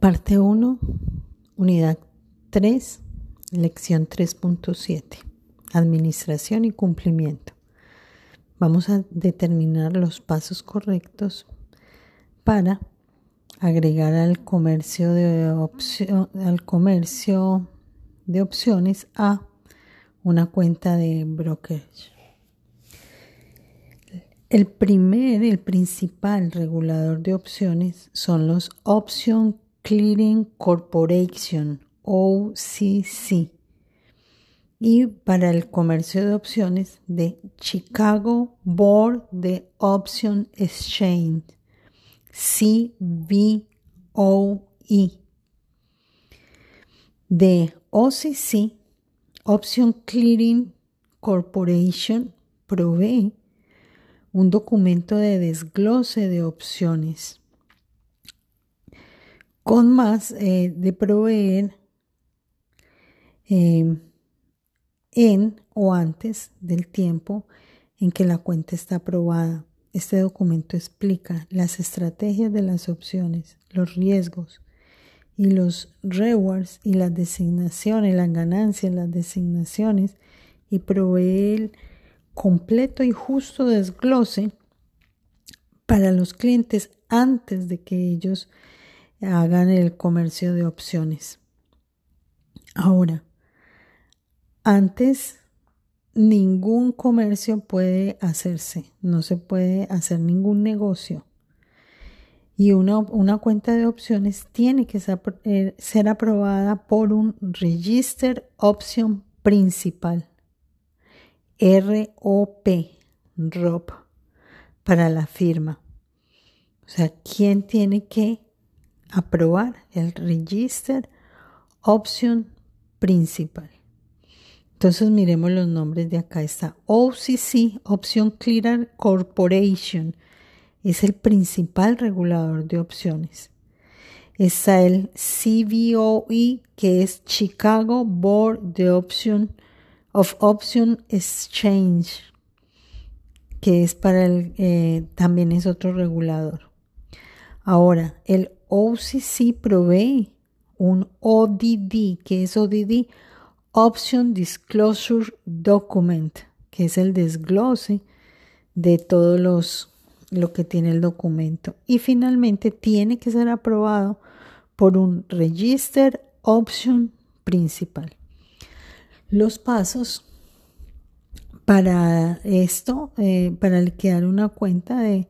Parte 1, unidad 3, lección 3.7. Administración y cumplimiento. Vamos a determinar los pasos correctos para agregar al comercio de, al comercio de opciones a una cuenta de brokerage. El primer, el principal regulador de opciones son los Option Clearing Corporation, OCC, y para el comercio de opciones de Chicago Board de Option Exchange, CBOE. De OCC, Option Clearing Corporation provee un documento de desglose de opciones con más eh, de proveer eh, en o antes del tiempo en que la cuenta está aprobada. Este documento explica las estrategias de las opciones, los riesgos y los rewards y las designaciones, las ganancias, las designaciones y provee el completo y justo desglose para los clientes antes de que ellos hagan el comercio de opciones. Ahora, antes ningún comercio puede hacerse, no se puede hacer ningún negocio. Y una, una cuenta de opciones tiene que ser, eh, aprobada por un Register Option Principal, ROP, ROP, para la firma. O sea, ¿quién tiene que aprobar el Register Option Principal. Entonces miremos los nombres de acá. Está OCC, Option Clearer Corporation, es el principal regulador de opciones. Está el CBOE, que es Chicago Board de Option of Option Exchange, que es para el, eh, también es otro regulador. Ahora, el OCC provee un ODD, que es ODD, Option Disclosure Document, que es el desglose de todos los lo que tiene el documento. Y finalmente tiene que ser aprobado por un Register Option Principal. Los pasos para esto, eh, para crear una cuenta de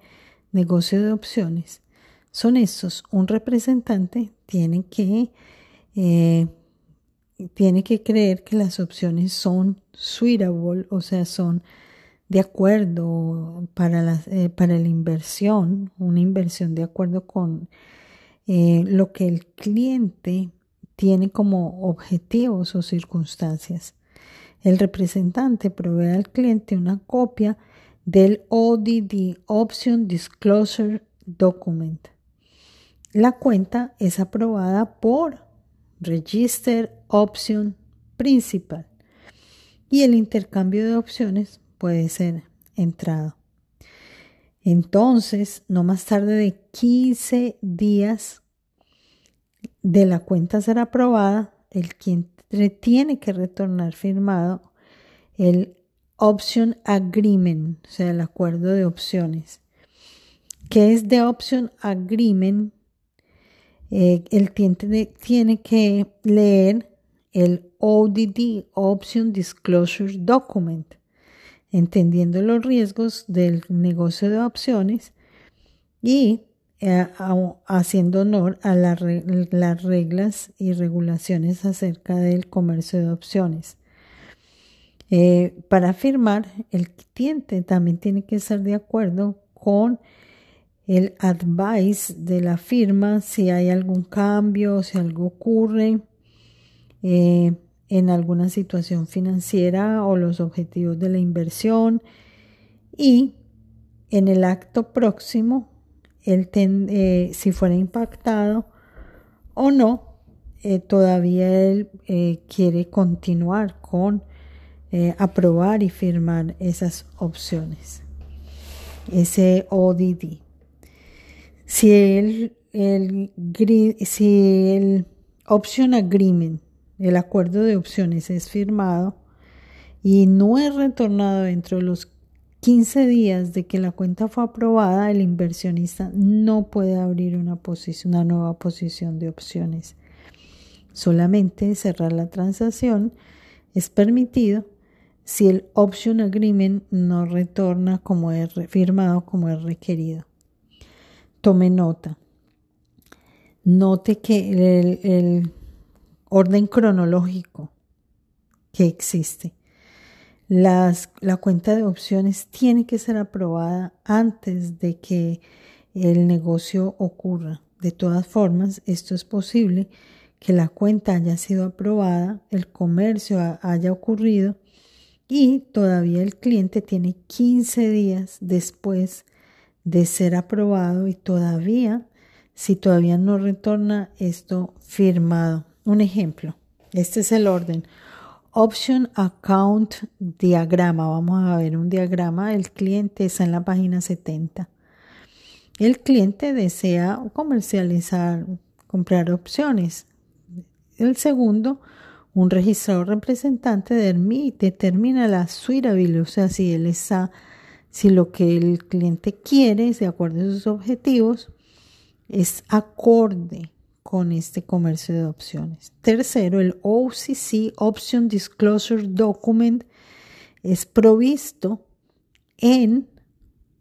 negocio de opciones, son estos. Un representante tiene que, eh, tiene que creer que las opciones son suitable, o sea, son de acuerdo para la, eh, para la inversión, una inversión de acuerdo con eh, lo que el cliente tiene como objetivos o circunstancias. El representante provee al cliente una copia del ODD Option Disclosure Document la cuenta es aprobada por Register Option Principal y el intercambio de opciones puede ser entrado. Entonces, no más tarde de 15 días de la cuenta ser aprobada, el cliente tiene que retornar firmado el Option Agreement, o sea, el acuerdo de opciones. ¿Qué es de Option Agreement? Eh, el cliente tiene que leer el ODD, Option Disclosure Document, entendiendo los riesgos del negocio de opciones y eh, haciendo honor a las reglas y regulaciones acerca del comercio de opciones. Eh, para firmar, el cliente también tiene que estar de acuerdo con el advice de la firma si hay algún cambio, si algo ocurre eh, en alguna situación financiera o los objetivos de la inversión y en el acto próximo, el eh, si fuera impactado o no, eh, todavía él quiere continuar con aprobar y firmar esas opciones, ese ODD. Si el, option agreement, el acuerdo de opciones es firmado y no es retornado dentro de los 15 días de que la cuenta fue aprobada, el inversionista no puede abrir una, una nueva posición de opciones. Solamente cerrar la transacción es permitido si el option agreement no retorna como es firmado como es requerido. Tome nota. Note que el, orden cronológico que existe la cuenta de opciones tiene que ser aprobada antes de que el negocio ocurra. De todas formas, esto es posible que la cuenta haya sido aprobada, el comercio haya ocurrido y todavía el cliente tiene 15 días después de ser aprobado y todavía, si todavía no retorna esto firmado. Un ejemplo, este es el orden. Option Account Diagrama. Vamos a ver un diagrama. El cliente está en la página 70. El cliente desea comercializar, comprar opciones. El segundo, un registrador representante determina la suitability, o sea, si él está, si lo que el cliente quiere, de acuerdo a sus objetivos, es acorde con este comercio de opciones. Tercero, el OCC Option Disclosure Document es provisto en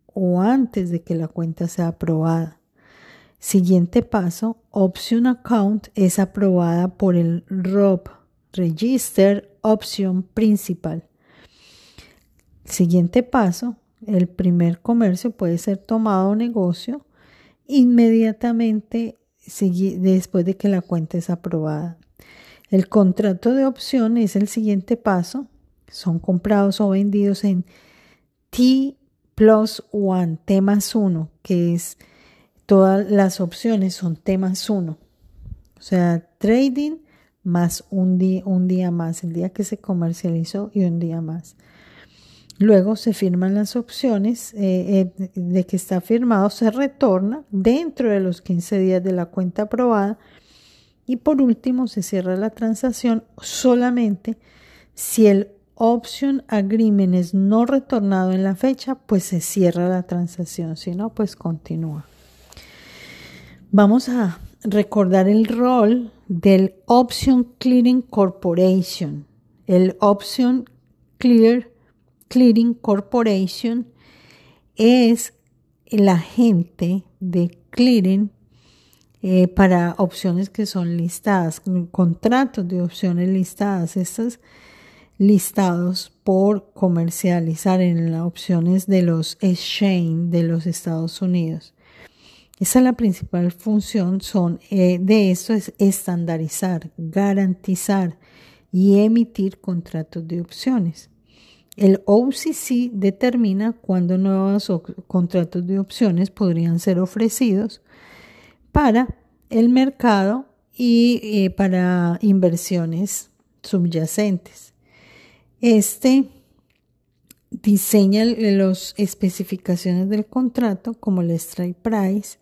o antes de que la cuenta sea aprobada. Siguiente paso, Option Account es aprobada por el ROP, Register Option Principal. Siguiente paso, el primer comercio puede ser tomado negocio inmediatamente después de que la cuenta es aprobada. El contrato de opción es el siguiente paso. Son comprados o vendidos en T plus one, T más uno, que es todas las opciones son T más uno. O sea, trading más un día, un día más, el día que se comercializó y un día más. Luego se firman las opciones eh, eh, de que está firmado, se retorna dentro de los 15 días de la cuenta aprobada y por último se cierra la transacción solamente si el option agreement es no retornado en la fecha, pues se cierra la transacción, si no, pues continúa. Vamos a recordar el rol del Option Clearing Corporation. El Option Clear Clearing Corporation es el agente de clearing eh, para opciones que son listadas, contratos de opciones listadas. Estos listados por comercializar en las opciones de los exchange de los Estados Unidos. Esa es la principal función son, eh, de esto es estandarizar, garantizar y emitir contratos de opciones. El OCC determina cuándo nuevos contratos de opciones podrían ser ofrecidos para el mercado y eh, para inversiones subyacentes. Este diseña las especificaciones del contrato como el strike price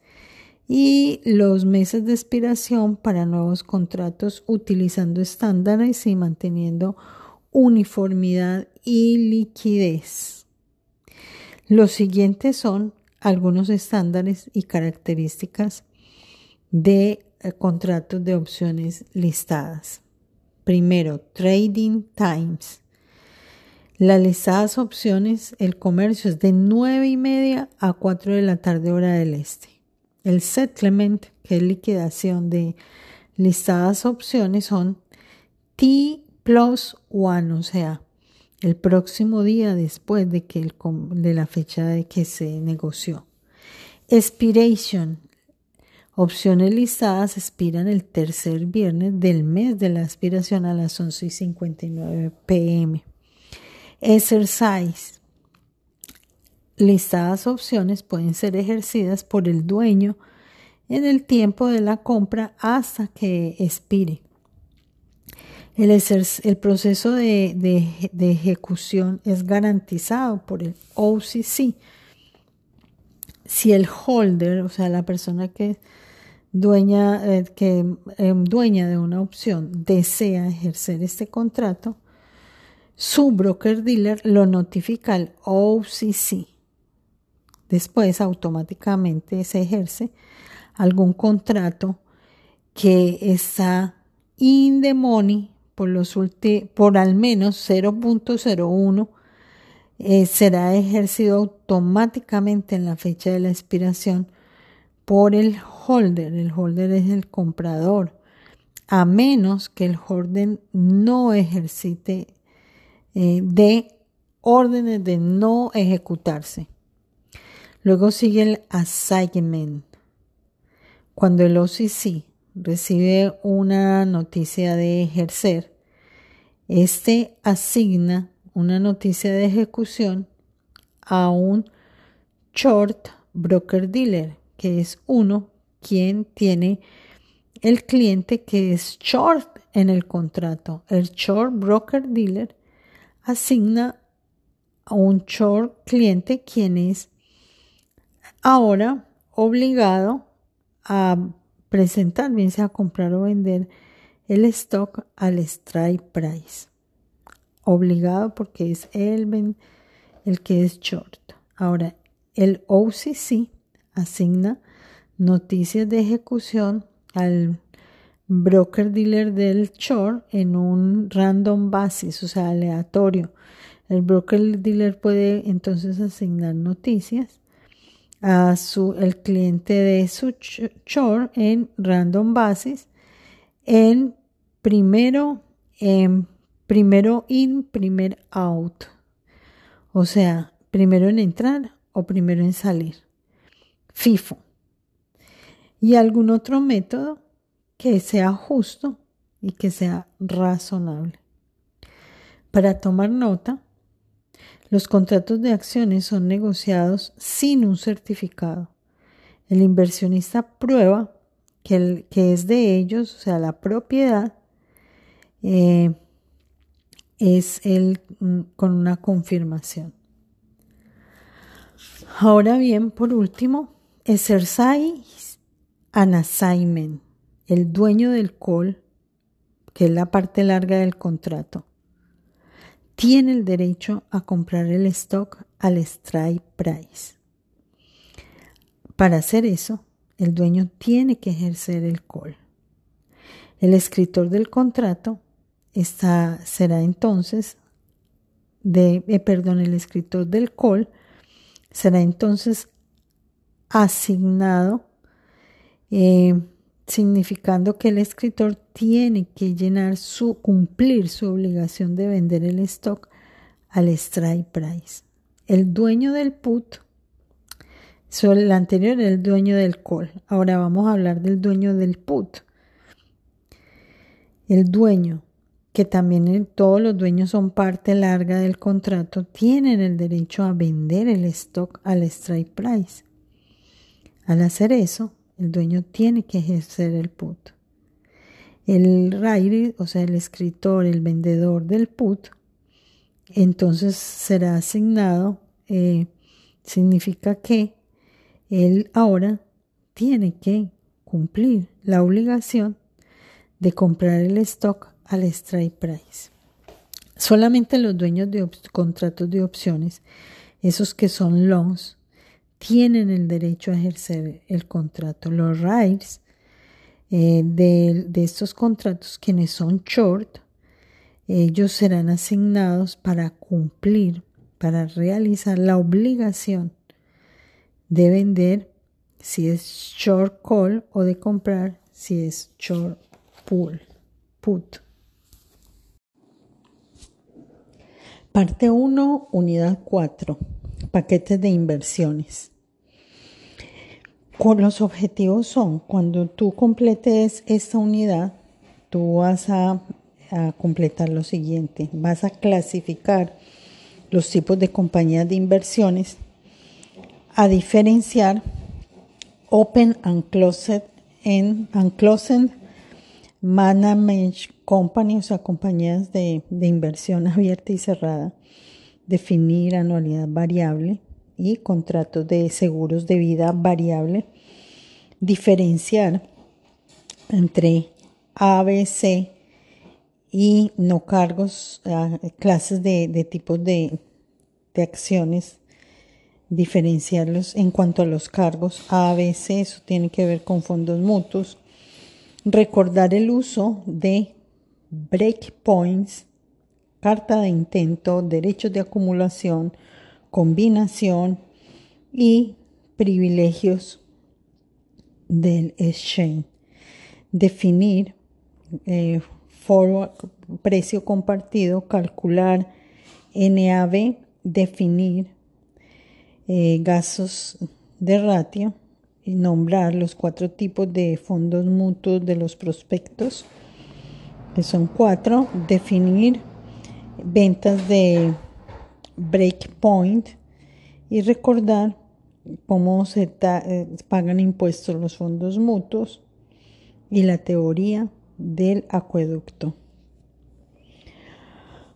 y los meses de expiración para nuevos contratos utilizando estándares y manteniendo uniformidad y liquidez. Los siguientes son algunos estándares y características de eh, contratos de opciones listadas. Primero, Trading Times. Las listadas opciones, el comercio es de 9 y media a 4 de la tarde hora del este. El settlement, que es liquidación de listadas opciones, son T plus one, o sea, el próximo día después de, que el, de la fecha de que se negoció. Expiration. Opciones listadas expiran el tercer viernes del mes de la expiración a las 11 y 59 pm. Exercise. Listadas opciones pueden ser ejercidas por el dueño en el tiempo de la compra hasta que expire. El, proceso de, ejecución es garantizado por el OCC. Si el holder, o sea, la persona que dueña, eh, que em, dueña de una opción desea ejercer este contrato, su broker dealer lo notifica al OCC. Después automáticamente se ejerce algún contrato que está in the money por, los por al menos 0.01 eh, será ejercido automáticamente en la fecha de la expiración por el holder. El holder es el comprador, a menos que el holder no ejercite eh, de órdenes de no ejecutarse. Luego sigue el assignment. Cuando el OCC recibe una noticia de ejercer, este asigna una noticia de ejecución a un short broker dealer que es uno quien tiene el cliente que es short en el contrato. El short broker dealer asigna a un short cliente quien es ahora obligado a presentar, bien sea comprar o vender el stock al strike price. Obligado porque es el, el que es short. Ahora, el OCC asigna noticias de ejecución al broker dealer del short en un random basis, o sea, aleatorio. El broker dealer puede entonces asignar noticias a su el cliente de su short en random basis en primero en primero in, primer out. O sea, primero en entrar o primero en salir. FIFO. Y algún otro método que sea justo y que sea razonable. Para tomar nota, los contratos de acciones son negociados sin un certificado. El inversionista prueba que, es de ellos, o sea, la propiedad, eh, es el, mm, con una confirmación. Ahora bien, por último, exercise an assignment, el dueño del call, que es la parte larga del contrato, tiene el derecho a comprar el stock al strike price. Para hacer eso, el dueño tiene que ejercer el call. El escritor del contrato está, será entonces de, eh, perdón, el escritor del call será entonces asignado, eh, significando que el escritor tiene que llenar su, cumplir su obligación de vender el stock al strike price. El dueño del put, el anterior era el dueño del call. Ahora vamos a hablar del dueño del put. El dueño, que también todos los dueños son parte larga del contrato, tienen el derecho a vender el stock al strike price. Al hacer eso, el dueño tiene que ejercer el put. El writer, o sea, el escritor, el vendedor del put, entonces será asignado, eh, significa que él ahora tiene que cumplir la obligación de comprar el stock al strike price. Solamente los dueños de contratos de opciones, esos que son longs, tienen el derecho a ejercer el contrato. Los rights eh, de, de, estos contratos, quienes son short, ellos serán asignados para cumplir, para realizar la obligación de vender si es short call o de comprar si es short pull, put. Parte 1, unidad 4 paquetes de inversiones. Los objetivos son, cuando tú completes esta unidad, tú vas a, completar lo siguiente, vas a clasificar los tipos de compañías de inversiones, a diferenciar Open and Closed, en, and closed Management Company, o sea, compañías de inversión abierta y cerrada, definir anualidad variable y contratos de seguros de vida variable, diferenciar entre ABC y no cargos, ah, clases de, tipos de, de acciones, diferenciarlos en cuanto a los cargos. ABC, eso tiene que ver con fondos mutuos, recordar el uso de breakpoints, carta de intento, derechos de acumulación, combinación y privilegios del exchange. Definir eh, precio compartido, calcular NAV, definir eh, gastos de ratio y nombrar los cuatro tipos de fondos mutuos de los prospectos, que son cuatro, definir ventas de breakpoint y recordar cómo se eh, pagan impuestos los fondos mutuos y la teoría del acueducto.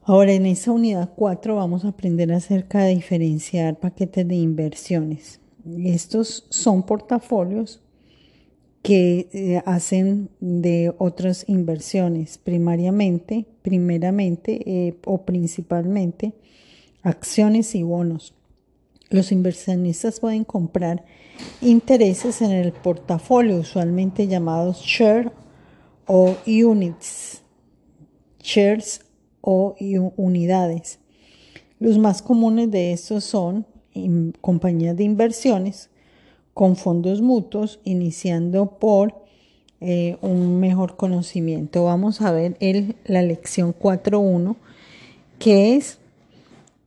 Ahora en esa unidad 4 vamos a aprender acerca de diferenciar paquetes de inversiones. Estos son portafolios que eh, hacen de otras inversiones, primariamente, primeramente eh, o principalmente acciones y bonos. Los inversionistas pueden comprar intereses en el portafolio, usualmente llamados share o units, shares o unidades. Los más comunes de estos son compañías de inversiones con fondos mutuos, iniciando por eh, un mejor conocimiento. Vamos a ver la lección 4.1, que es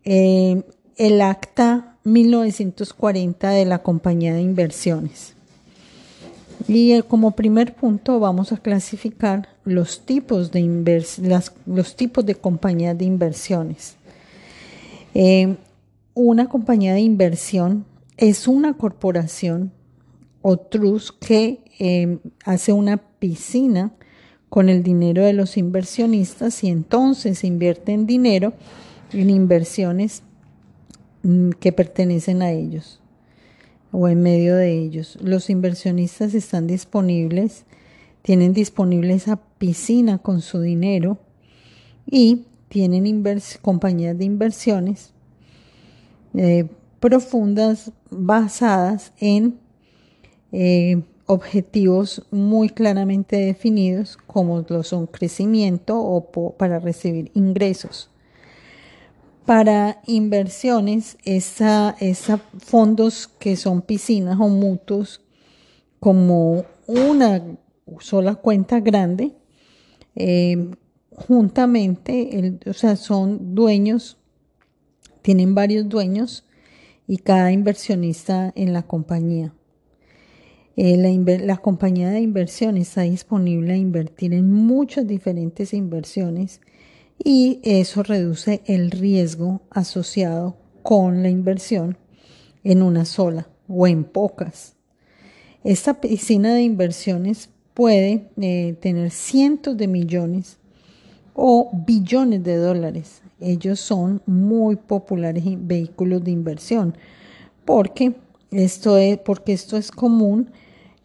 eh, el acta 1940 de la compañía de inversiones. Y eh, como primer punto vamos a clasificar los tipos de, los tipos de compañías de inversiones. Eh, una compañía de inversión es una corporación o trust que hace una piscina con el dinero de los inversionistas y entonces invierten dinero en inversiones Mm, que pertenecen a ellos o en medio de ellos. Los inversionistas están disponibles, tienen disponible esa piscina con su dinero y tienen compañías de inversiones eh, profundas basadas en eh, objetivos muy claramente definidos como lo son crecimiento o para recibir ingresos para inversiones, esa, fondos que son piscinas o mutuos, como una sola cuenta grande, eh, juntamente, o sea, son dueños, tienen varios dueños y cada inversionista en la compañía. Eh, la, la, compañía de inversión está disponible a invertir en muchas diferentes inversiones y eso reduce el riesgo asociado con la inversión en una sola o en pocas. Esta piscina de inversiones puede eh, tener cientos de millones o billones de dólares. Ellos son muy populares vehículos de inversión porque esto es, porque esto es común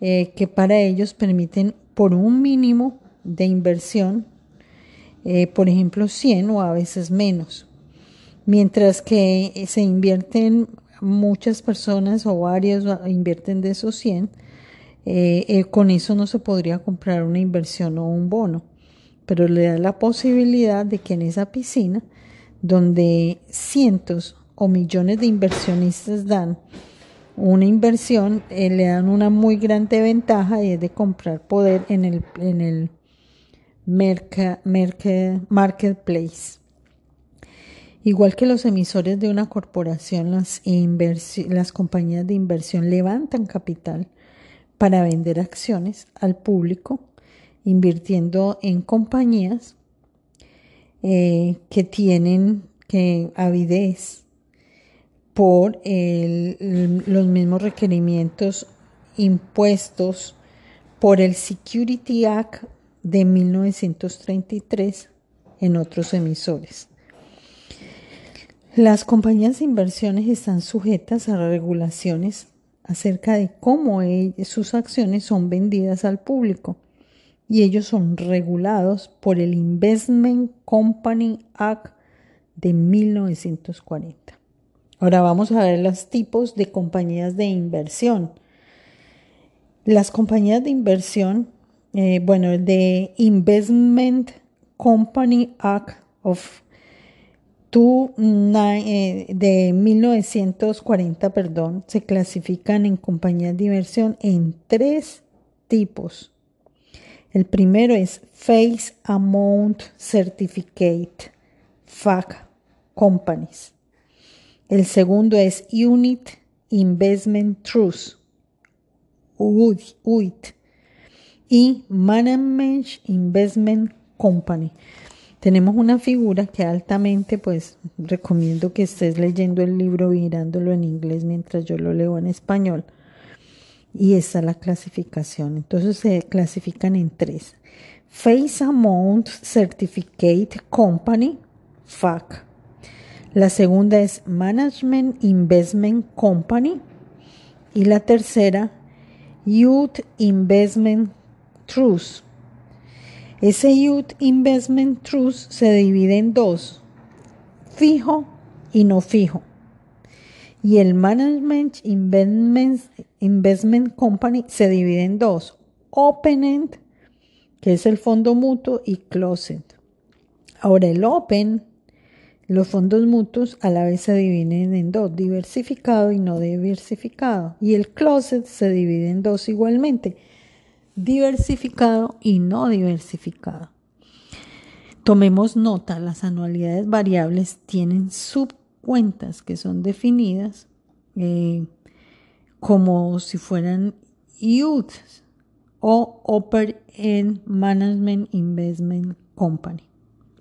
eh, que para ellos permiten por un mínimo de inversión eh, por ejemplo, 100 o a veces menos. Mientras que eh, se invierten muchas personas o varios invierten de esos 100, eh, con eso no se podría comprar una inversión o un bono, pero le da la posibilidad de que en esa piscina, donde cientos o millones de inversionistas dan una inversión, le dan una muy grande ventaja y es de comprar poder en el, en el marketplace. Igual que los emisores de una corporación, las, las compañías de inversión levantan capital para vender acciones al público, invirtiendo en compañías eh, que tienen que avidez por los mismos requerimientos impuestos por el Security Act de 1933 en otros emisores. Las compañías de inversiones están sujetas a regulaciones acerca de cómo sus acciones son vendidas al público y ellos son regulados por el Investment Company Act de 1940. Ahora vamos a ver los tipos de compañías de inversión. Las compañías de inversión, eh, bueno, el de Investment Company Act of eh, de 1940, perdón, se clasifican en compañías de inversión en tres tipos. El primero es Face Amount Certificate, FAC Companies. El segundo es Unit Investment Trust, UIT. Y Management Investment Company. Tenemos una figura que altamente, pues recomiendo que estés leyendo el libro mirándolo en inglés mientras yo lo leo en español. Y esta es la clasificación. Entonces se clasifican en tres. Face Amount Certificate Company, FAC. La segunda es Management Investment Company. Y la tercera, Youth Investment Trust. Ese Youth Investment Trust se divide en dos, fijo y no fijo. Y el Management Investment, Investment Company se divide en dos, Open-End, que es el fondo mutuo, y Closed. Ahora el Open, los fondos mutuos a la vez se dividen en dos, diversificado y no diversificado. Y el Closed se divide en dos igualmente, diversificado y no diversificado. Tomemos nota, las anualidades variables tienen subcuentas que son definidas eh, como si fueran youth o Upper End Management Investment Company.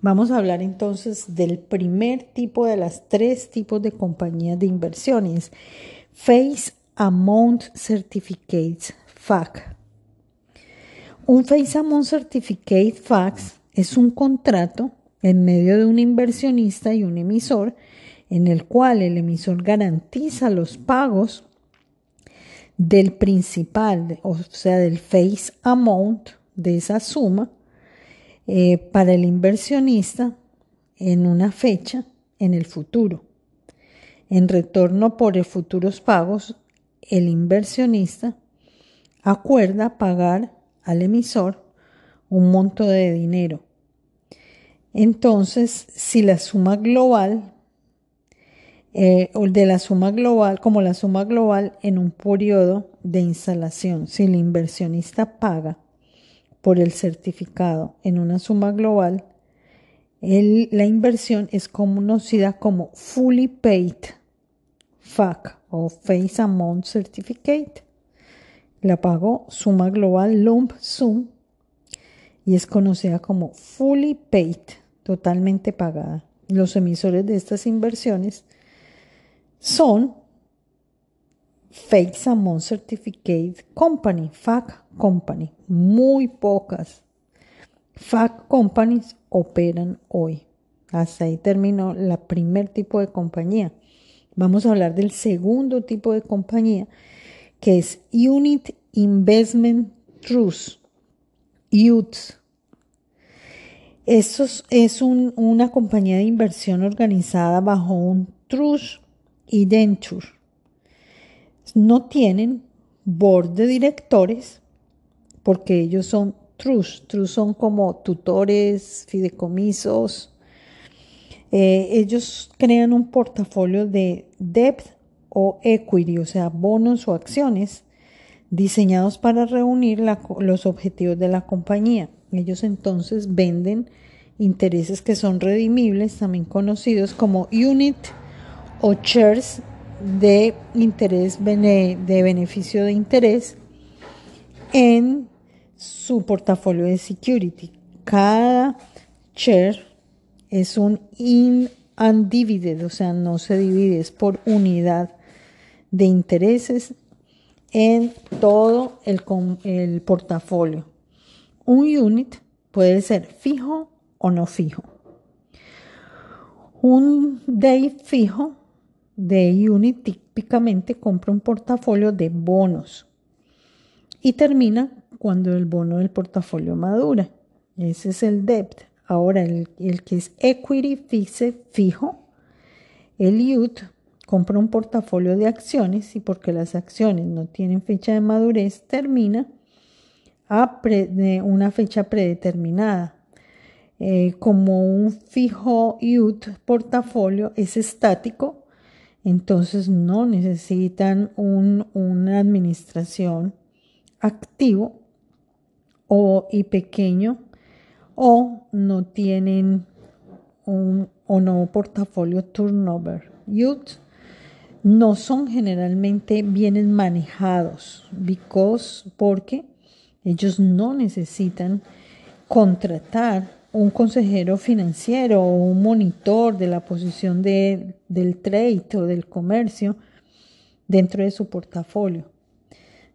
Vamos a hablar entonces del primer tipo de las tres tipos de compañías de inversiones. Face Amount Certificates, FAC. Un Face Amount Certificate Fax es un contrato en medio de un inversionista y un emisor en el cual el emisor garantiza los pagos del principal, o sea, del face amount de esa suma eh, para el inversionista en una fecha en el futuro. En retorno por futuros pagos, el inversionista acuerda pagar al emisor un monto de dinero. Entonces, si la suma global, eh, o de la suma global, como la suma global en un periodo de instalación, si el inversionista paga por el certificado en una suma global, la inversión es conocida como Fully Paid FAC o Face Amount Certificate. La pagó suma global lump sum y es conocida como fully paid, totalmente pagada. Los emisores de estas inversiones son Face Amount Certificate Company, FAC Company. Muy pocas FAC Companies operan hoy. Hasta ahí terminó el primer tipo de compañía. Vamos a hablar del segundo tipo de compañía que es Unit Investment Trust, UTS. Esto es una compañía de inversión organizada bajo un trust y denture. No tienen board de directores porque ellos son trust. Trust son como tutores, fideicomisos. Eh, ellos crean un portafolio de debt o equity, o sea, bonos o acciones diseñados para reunir los objetivos de la compañía. Ellos entonces venden intereses que son redimibles, también conocidos como unit o shares de interés de beneficio de interés en su portafolio de security. Cada share es un in undivided, o sea, no se divide, es por unidad de intereses en todo el, el portafolio. Un unit puede ser fijo o no fijo. Un day fijo de unit típicamente compra un portafolio de bonos y termina cuando el bono del portafolio madura. Ese es el debt. Ahora, el, que es equity fijo, el YUT compra un portafolio de acciones y porque las acciones no tienen fecha de madurez, termina a una fecha predeterminada. Eh, como un fijo YUT portafolio es estático, entonces no necesitan una administración activo o, y pequeño o no tienen un o no portafolio turnover. Youth no son generalmente bienes manejados because, porque ellos no necesitan contratar un consejero financiero o un monitor de la posición del trade o del comercio dentro de su portafolio.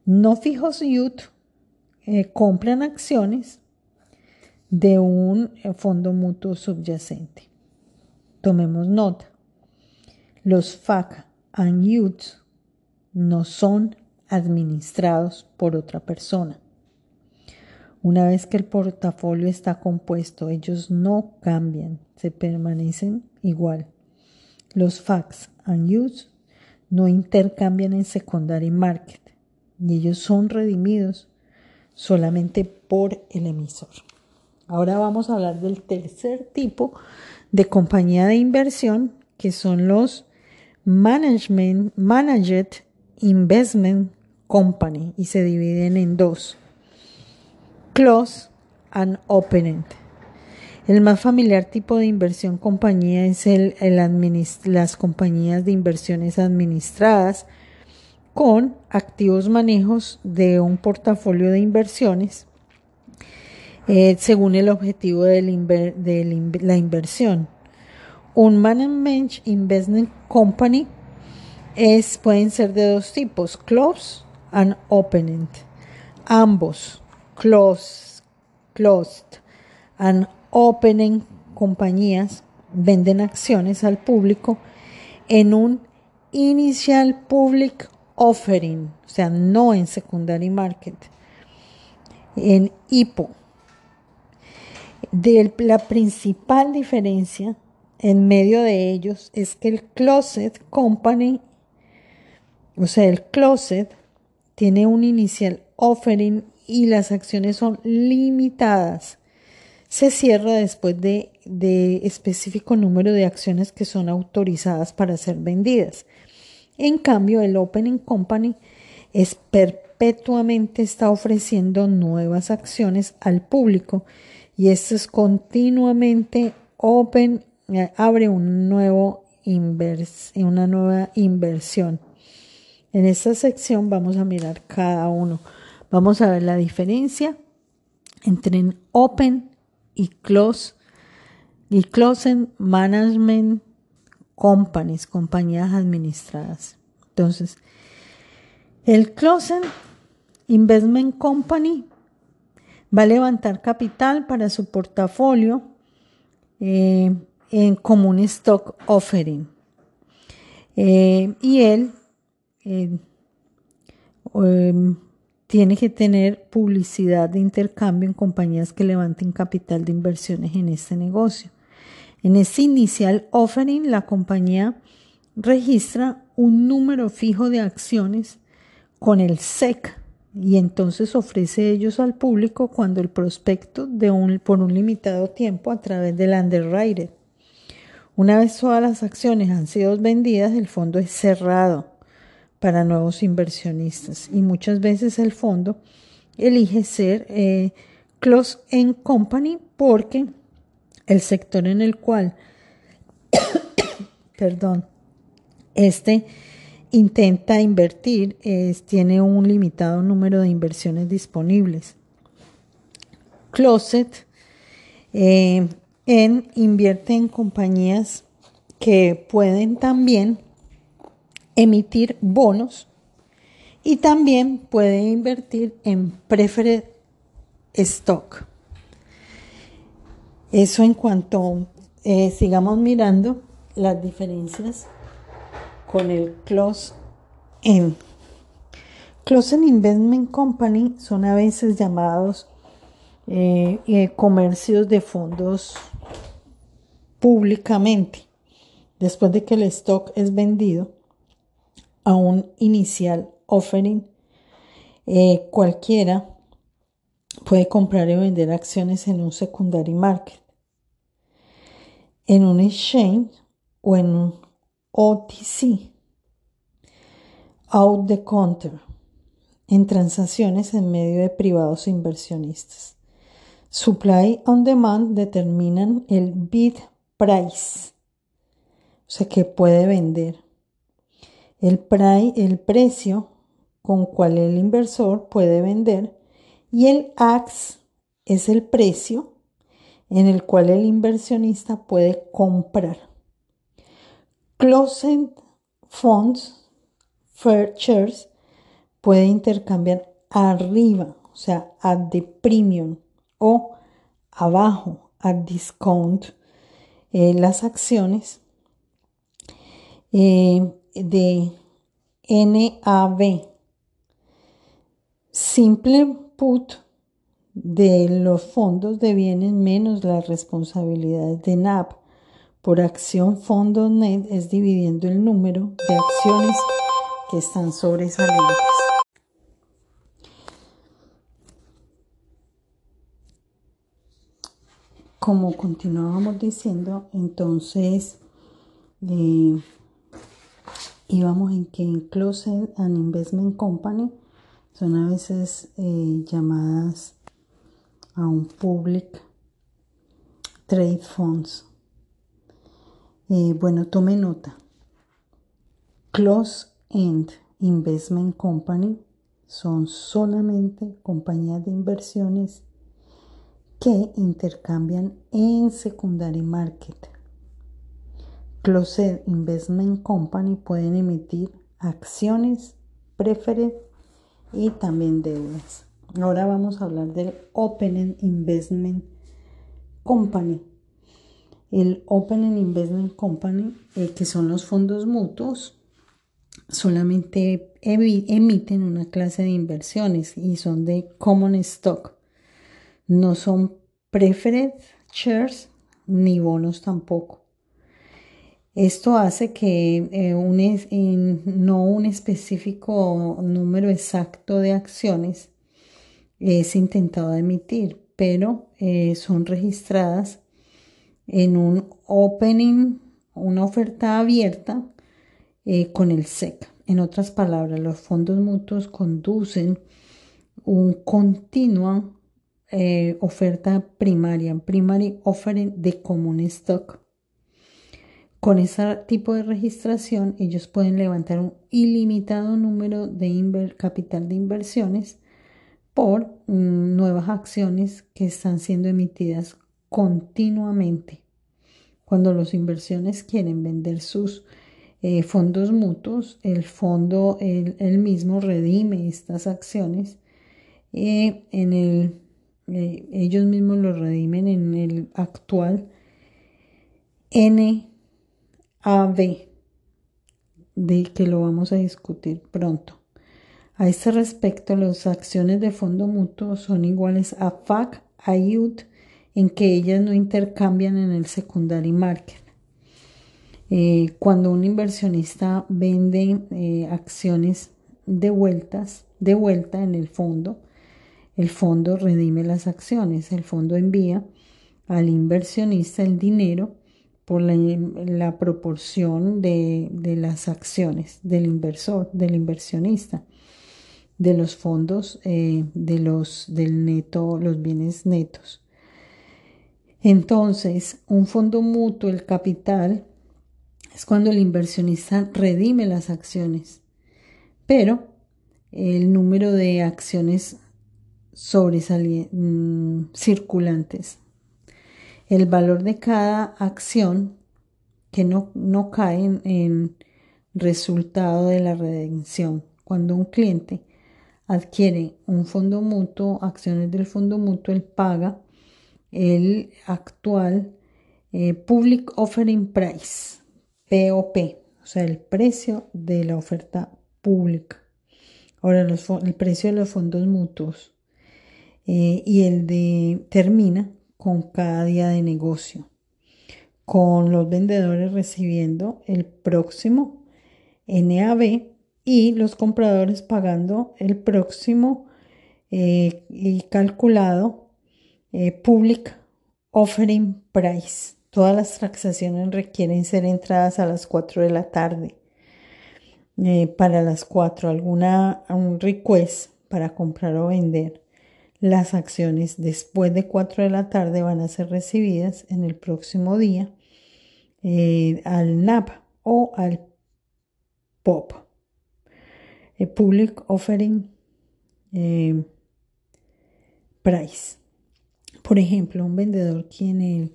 No fijos youth eh, compran acciones de un eh, fondo mutuo subyacente. Tomemos nota. Los FAC and youth no son administrados por otra persona. Una vez que el portafolio está compuesto, ellos no cambian, se permanecen igual. Los FACs and youth no intercambian en secondary market y ellos son redimidos solamente por el emisor. Ahora vamos a hablar del tercer tipo de compañía de inversión, que son los Management, Managed Investment Company, y se dividen en dos, Close and Open El más familiar tipo de inversión compañía es el, las compañías de inversiones administradas con activos manejos de un portafolio de inversiones eh, según el objetivo de la inversión. Un Management Investment Company es, pueden ser de dos tipos, close and open Ambos, close, closed and opening compañías venden acciones al público en un initial public offering, o sea, no en secondary market, en IPO de la principal diferencia en medio de ellos es que el Closet Company, o sea, el Closet tiene un inicial offering y las acciones son limitadas. Se cierra después de, de específico número de acciones que son autorizadas para ser vendidas. En cambio, el Opening Company es perpetuamente está ofreciendo nuevas acciones al público y esto es continuamente open, abre un nuevo una nueva inversión. En esta sección vamos a mirar cada uno. Vamos a ver la diferencia entre open y close y closed management companies, compañías administradas. Entonces, el closed investment company va a levantar capital para su portafolio eh, en, como un stock offering. Eh, y él eh, em, tiene que tener publicidad de intercambio en compañías que levanten capital de inversiones en este negocio. En este inicial offering, la compañía registra un número fijo de acciones con el SEC y entonces ofrece ellos al público cuando el prospecto de un, por un limitado tiempo a través del underwriter. Una vez todas las acciones han sido vendidas, el fondo es cerrado para nuevos inversionistas y muchas veces el fondo elige ser eh, close end company porque el sector en el cual, perdón, este intenta invertir, tiene un limitado número de inversiones disponibles. Closet eh, en, invierte en compañías que pueden también emitir bonos y también puede invertir en preferred stock. Eso en cuanto eh, sigamos mirando las diferencias con el close end. Closed Investment Company son a veces llamados eh, eh, comercios de fondos públicamente después de que el stock es vendido a un inicial offering eh, cualquiera puede comprar y vender acciones en un secondary market en un exchange o en un OTC out the counter en transacciones en medio de privados inversionistas. Supply on demand determinan el bid price, o sea que puede vender. El, el precio con cual el inversor puede vender y el AX es el precio en el cual el inversionista puede comprar. Closed funds, fair shares, puede intercambiar arriba, o sea, at the premium o abajo, at discount, eh, las acciones eh, de NAV. Simple put de los fondos de bienes menos las responsabilidades de NAV por acción fondo net es dividiendo el número de acciones que están sobresalientes. Como continuábamos diciendo, entonces eh, íbamos en que en Closed and Investment Company son a veces eh, llamadas a un public trade funds. Eh, bueno, tome nota. Close End Investment Company son solamente compañías de inversiones que intercambian en secondary market. Closed Investment Company pueden emitir acciones, preferred y también deudas. Ahora vamos a hablar del Open Investment Company. El Open Investment Company, eh, que son los fondos mutuos, solamente emiten una clase de inversiones y son de common stock no son preferred shares ni bonos tampoco. Esto hace que eh, no un específico número exacto de acciones es intentado emitir, pero eh, son registradas en un opening, una oferta abierta eh, con el SEC. En otras palabras, los fondos mutuos conducen un continuo eh, oferta primaria, primary offering de common stock. Con ese tipo de registración, ellos pueden levantar un ilimitado número de capital de inversiones por mm, nuevas acciones que están siendo emitidas continuamente. Cuando los inversiones quieren vender sus eh, fondos mutuos, el fondo el, mismo redime estas acciones eh, en el eh, ellos mismos lo redimen en el actual NAV, de que lo vamos a discutir pronto. A este respecto, las acciones de fondo mutuo son iguales a FAC, a IUT, en que ellas no intercambian en el secondary market. Eh, cuando un inversionista vende eh, acciones de vueltas, de vuelta en el fondo, el fondo redime las acciones, el fondo envía al inversionista el dinero por la, proporción de, las acciones del inversor, del inversionista, de los fondos, eh, de los, del neto, los bienes netos. Entonces, un fondo mutuo, el capital, es cuando el inversionista redime las acciones, pero el número de acciones sobresalientes, mm, circulantes. El valor de cada acción que no, no cae en, resultado de la redención. Cuando un cliente adquiere un fondo mutuo, acciones del fondo mutuo, él paga el actual eh, Public Offering Price, POP, o sea, el precio de la oferta pública Ahora el precio de los fondos mutuos eh, y el de termina con cada día de negocio, con los vendedores recibiendo el próximo NAB y los compradores pagando el próximo eh, y calculado eh, Public Offering Price. Todas las transacciones requieren ser entradas a las 4 de la tarde. Eh, para las 4, alguna un request para comprar o vender. Las acciones después de 4 de la tarde van a ser recibidas en el próximo día al NAP o al POP. Public Offering Price. Por ejemplo, un vendedor quien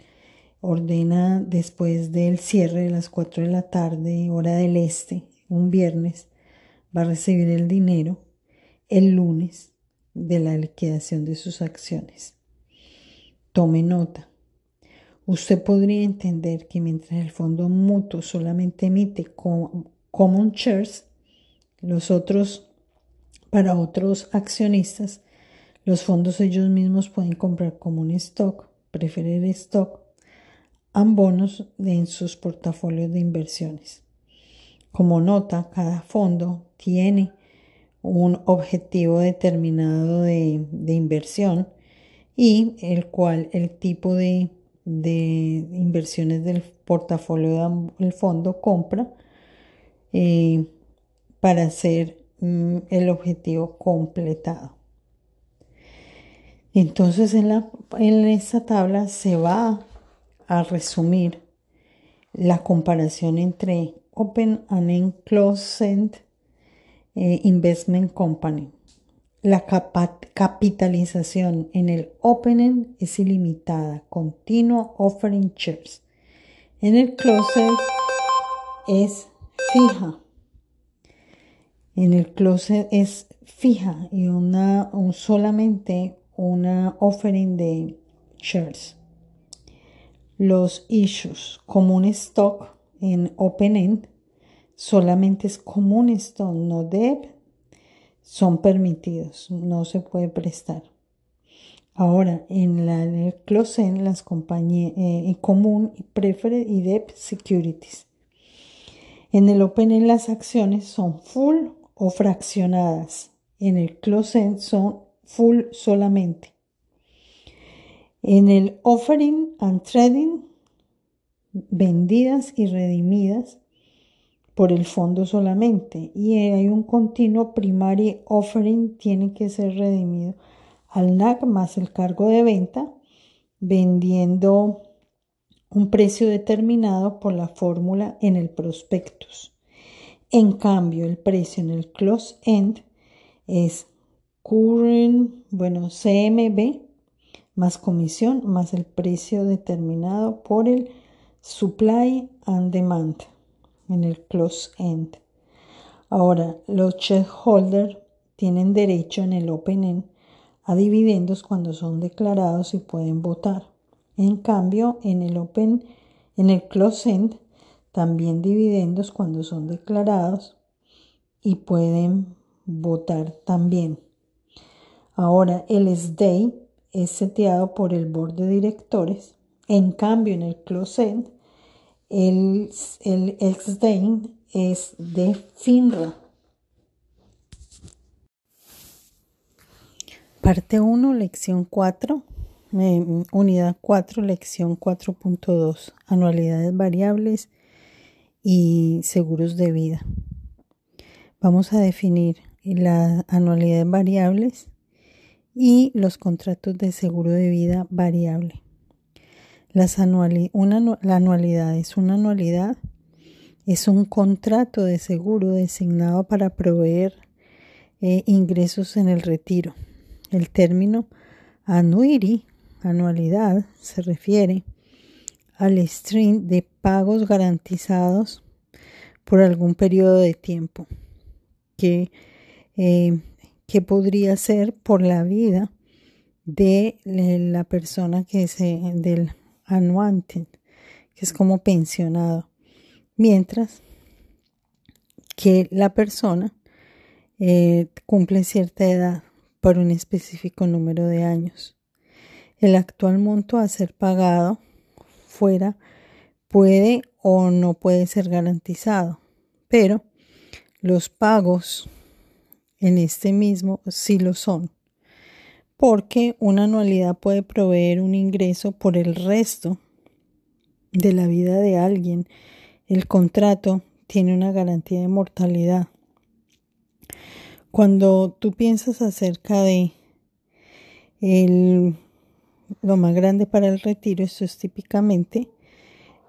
ordena después del cierre de las 4 de la tarde, hora del este, un viernes, va a recibir el dinero el lunes de la liquidación de sus acciones. Tome nota. Usted podría entender que mientras el fondo mutuo solamente emite common shares, los otros, para otros accionistas, los fondos ellos mismos pueden comprar como un stock, preferir stock, bonos en sus portafolios de inversiones. Como nota, cada fondo tiene un objetivo determinado de, inversión y el cual el tipo de, inversiones del portafolio del fondo compra eh, para hacer mm, el objetivo completado. Entonces en, la, en esta tabla se va a resumir la comparación entre Open and Closed eh, Investment Company. La capitalización en el Open es ilimitada, continua offering shares. En el Closed es fija. En el Closed es fija y una, un, solamente una offering de shares. Los issues común stock en open end solamente es común stock, no debt, son permitidos, no se puede prestar. Ahora, en la el close end, las compañías eh, común, preferred y debt securities. En el open end las acciones son full o fraccionadas. En el close end son full solamente. En el offering and trading, vendidas y redimidas por el fondo solamente. Y hay un continuo primario offering, tiene que ser redimido al NAC más el cargo de venta, vendiendo un precio determinado por la fórmula en el prospectus. En cambio, el precio en el close end es current, bueno, CMB más comisión más el precio determinado por el supply and demand en el close end. Ahora, los shareholders tienen derecho en el open end a dividendos cuando son declarados y pueden votar. En cambio, en el open en el close end también dividendos cuando son declarados y pueden votar también. Ahora el SDAY es seteado por el board de directores. En cambio, en el close el, el es de FINRA. Parte 1, lección 4, eh, unidad 4, lección 4.2, anualidades variables y seguros de vida. Vamos a definir las anualidades variables y los contratos de seguro de vida variable. Las una, la anualidad es una anualidad, es un contrato de seguro designado para proveer eh, ingresos en el retiro. El término annuity, anualidad, se refiere al stream de pagos garantizados por algún periodo de tiempo que eh, que podría ser por la vida de la persona que es del anuante, que es como pensionado, mientras que la persona eh, cumple cierta edad por un específico número de años. El actual monto a ser pagado fuera puede o no puede ser garantizado, pero los pagos en este mismo sí lo son, porque una anualidad puede proveer un ingreso por el resto de la vida de alguien. El contrato tiene una garantía de mortalidad. Cuando tú piensas acerca de el, lo más grande para el retiro, esto es típicamente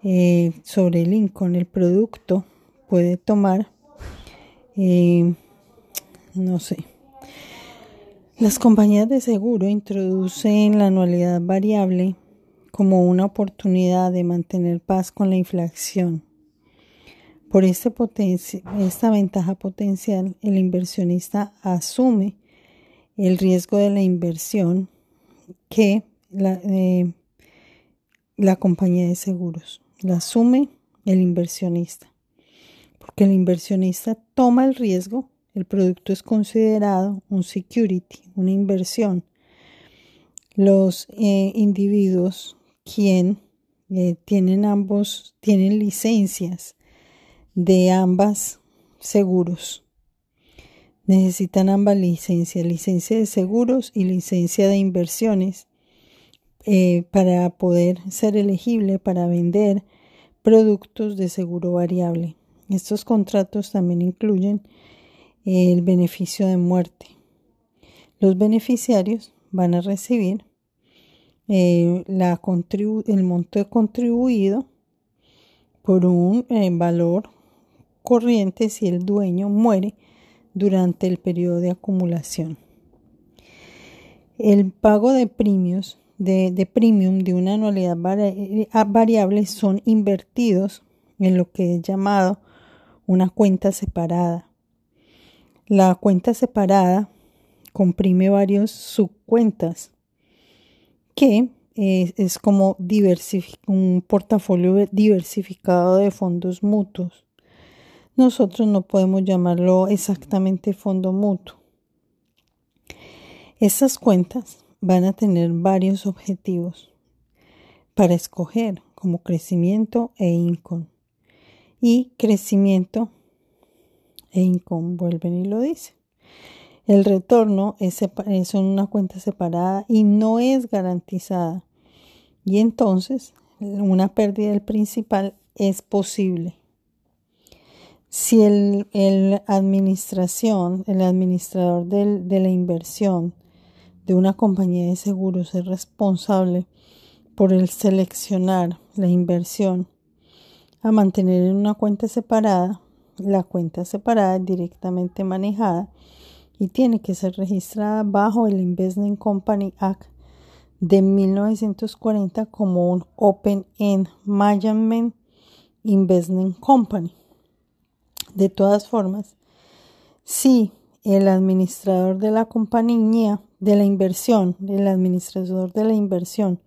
eh, sobre el Lincoln, el producto puede tomar, eh, no sé, las compañías de seguro introducen la anualidad variable como una oportunidad de mantener paz con la inflación. Por este esta ventaja potencial, el inversionista asume el riesgo de la inversión que la, eh, la compañía de seguros. La asume el inversionista. Porque el inversionista toma el riesgo, el producto es considerado un security, una inversión. Los eh, individuos quien eh, tienen ambos, tienen licencias de ambas seguros. Necesitan ambas licencias, licencia de seguros y licencia de inversiones, eh, para poder ser elegible para vender productos de seguro variable. Estos contratos también incluyen el beneficio de muerte. Los beneficiarios van a recibir eh, el monto contribuido por un eh, valor corriente si el dueño muere durante el periodo de acumulación. El pago de premios de, de premium de una anualidad eh, variable son invertidos en lo que es llamado una cuenta separada. La cuenta separada comprime varios subcuentas que es, es como un portafolio diversificado de fondos mutuos nosotros no podemos llamarlo exactamente fondo mutuo. Estas cuentas van a tener varios objetivos para escoger como crecimiento e income. Y crecimiento e income vuelven y lo dicen. El retorno es, es una cuenta separada y no es garantizada. Y entonces una pérdida del principal es posible si el, administración, el administrador de la inversión de una compañía de seguros es responsable por el seleccionar la inversión a mantener en una cuenta separada, la cuenta separada es directamente manejada y tiene que ser registrada bajo el Investment Company Act de 1940 como un Open End Management Investment Company. De todas formas, si el administrador de la compañía de la inversión, el administrador de la inversión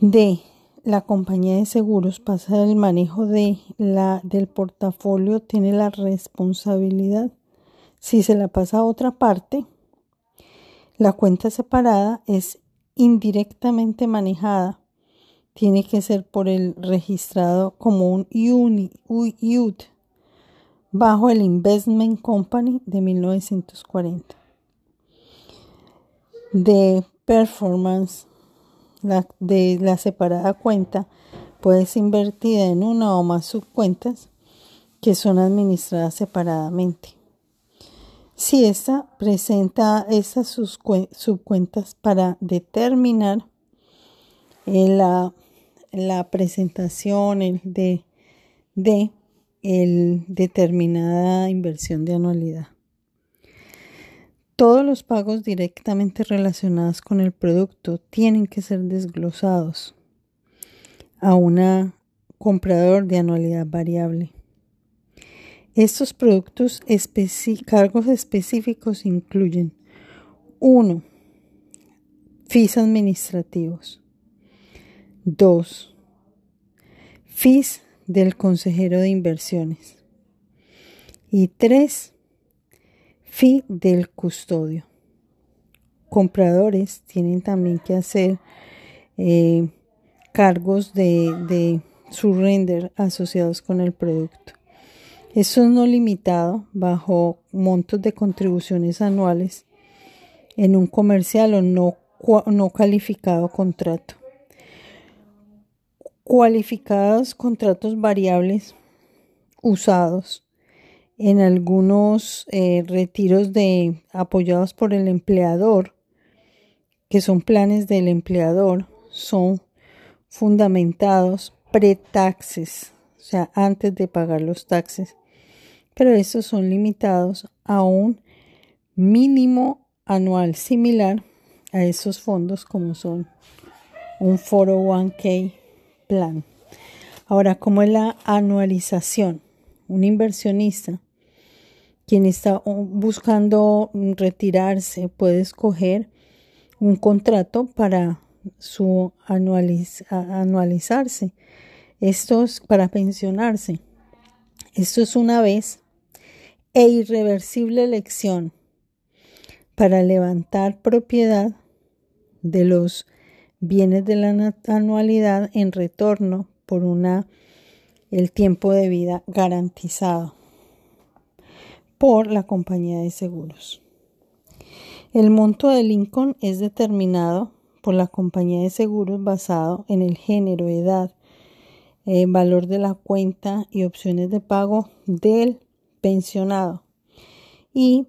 de la compañía de seguros pasa el manejo de la, del portafolio, tiene la responsabilidad. Si se la pasa a otra parte, la cuenta separada es indirectamente manejada tiene que ser por el registrado como un UT bajo el Investment Company de 1940. De performance de la separada cuenta puede ser invertida en una o más subcuentas que son administradas separadamente. Si esta presenta esas subcuentas para determinar la la presentación de, de el determinada inversión de anualidad. Todos los pagos directamente relacionados con el producto tienen que ser desglosados a un comprador de anualidad variable. Estos productos cargos específicos incluyen 1. Fees administrativos. 2. FIS del consejero de inversiones. Y 3. Fee del custodio. Compradores tienen también que hacer eh, cargos de, de surrender asociados con el producto. Esto es no limitado bajo montos de contribuciones anuales en un comercial o no, no calificado contrato. Cualificados contratos variables usados en algunos eh, retiros de apoyados por el empleador, que son planes del empleador, son fundamentados pre-taxes, o sea, antes de pagar los taxes, pero estos son limitados a un mínimo anual similar a esos fondos como son un 401k plan. Ahora, ¿cómo es la anualización? Un inversionista, quien está buscando retirarse, puede escoger un contrato para su anualizarse. Esto es para pensionarse. Esto es una vez e irreversible elección para levantar propiedad de los bienes de la anualidad en retorno por una el tiempo de vida garantizado por la compañía de seguros. El monto del Lincoln es determinado por la compañía de seguros basado en el género, edad, eh, valor de la cuenta y opciones de pago del pensionado y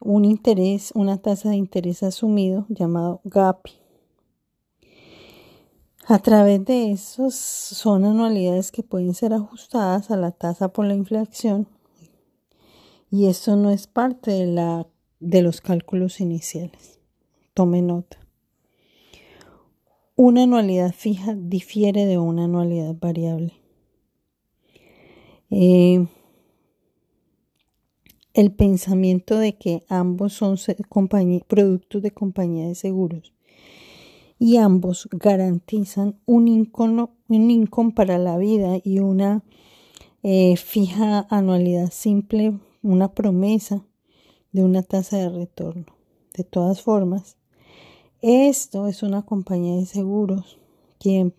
un interés, una tasa de interés asumido llamado GAPI. A través de esos son anualidades que pueden ser ajustadas a la tasa por la inflación y esto no es parte de, la, de los cálculos iniciales. Tome nota. Una anualidad fija difiere de una anualidad variable. Eh, el pensamiento de que ambos son productos de compañía de seguros y ambos garantizan un income, para la vida y una eh, fija anualidad simple, una promesa de una tasa de retorno. De todas formas, esto es una compañía de seguros quien,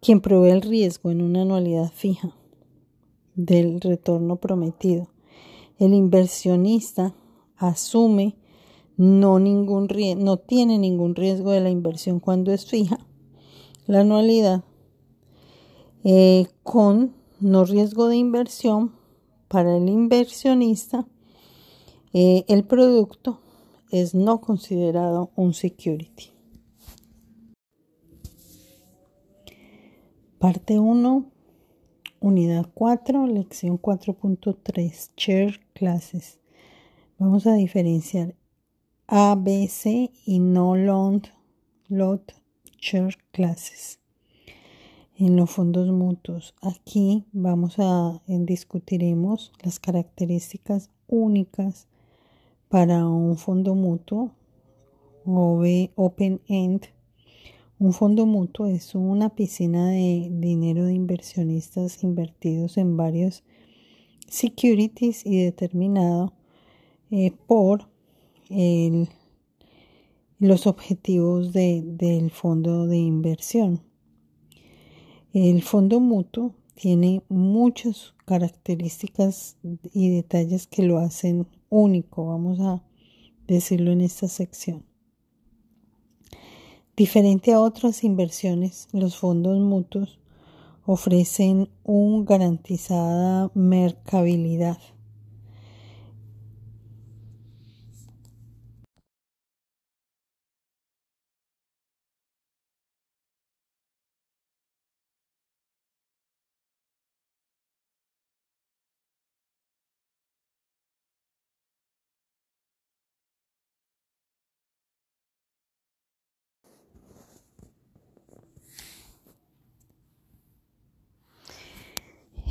quien provee el riesgo en una anualidad fija del retorno prometido. El inversionista asume no, ningún, no tiene ningún riesgo de la inversión cuando es fija la anualidad eh, con no riesgo de inversión para el inversionista eh, el producto es no considerado un security. Parte 1, unidad 4, lección 4.3, Share Classes. Vamos a diferenciar ABC y No Lot, lot Share Classes. En los fondos mutuos, aquí vamos a discutiremos las características únicas para un fondo mutuo o open end. Un fondo mutuo es una piscina de dinero de inversionistas invertidos en varios securities y determinado eh, por los objetivos del fondo de inversión. El fondo mutuo tiene muchas características y detalles que lo hacen único, vamos a decirlo en esta sección. Diferente a otras inversiones, los fondos mutuos ofrecen un garantizada mercabilidad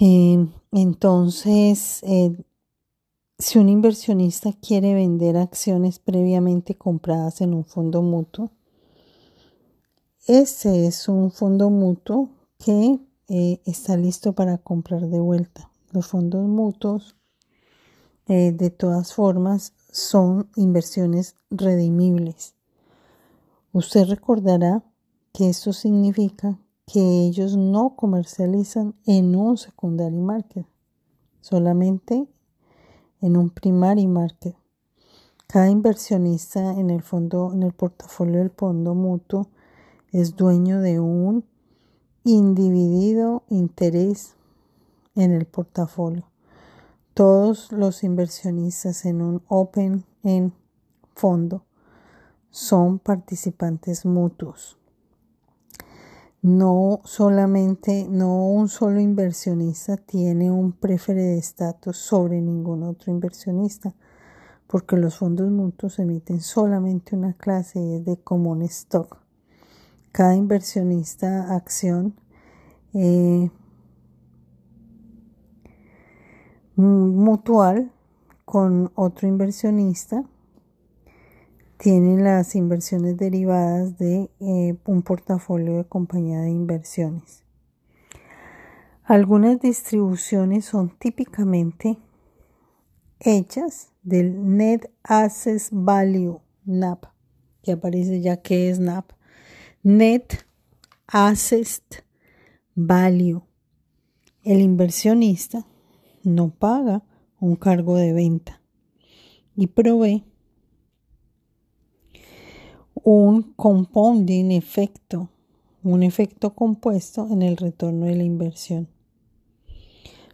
Eh, entonces, eh, si un inversionista quiere vender acciones previamente compradas en un fondo mutuo, ese es un fondo mutuo que eh, está listo para comprar de vuelta. Los fondos mutuos eh, de todas formas son inversiones redimibles. Usted recordará que esto significa que ellos no comercializan en un secondary market, solamente en un primary market. Cada inversionista en el fondo, en el portafolio del fondo mutuo, es dueño de un individuo interés en el portafolio. Todos los inversionistas en un open en fondo son participantes mutuos. No solamente, no un solo inversionista tiene un de estatus sobre ningún otro inversionista, porque los fondos mutuos emiten solamente una clase y es de common stock. Cada inversionista acción eh, mutual con otro inversionista tienen las inversiones derivadas de eh, un portafolio de compañía de inversiones. Algunas distribuciones son típicamente hechas del Net Asset Value, NAP, que aparece ya que es NAP. Net Asset Value. El inversionista no paga un cargo de venta y provee un compounding efecto, un efecto compuesto en el retorno de la inversión.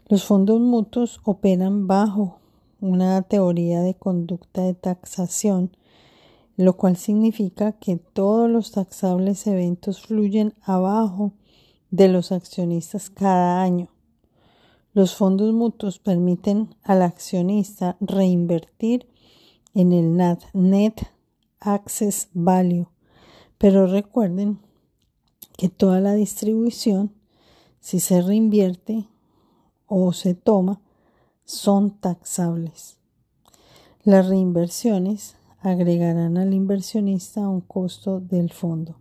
Los fondos mutuos operan bajo una teoría de conducta de taxación, lo cual significa que todos los taxables eventos fluyen abajo de los accionistas cada año. Los fondos mutuos permiten al accionista reinvertir en el Net Access Value. Pero recuerden que toda la distribución, si se reinvierte o se toma, son taxables. Las reinversiones agregarán al inversionista un costo del fondo.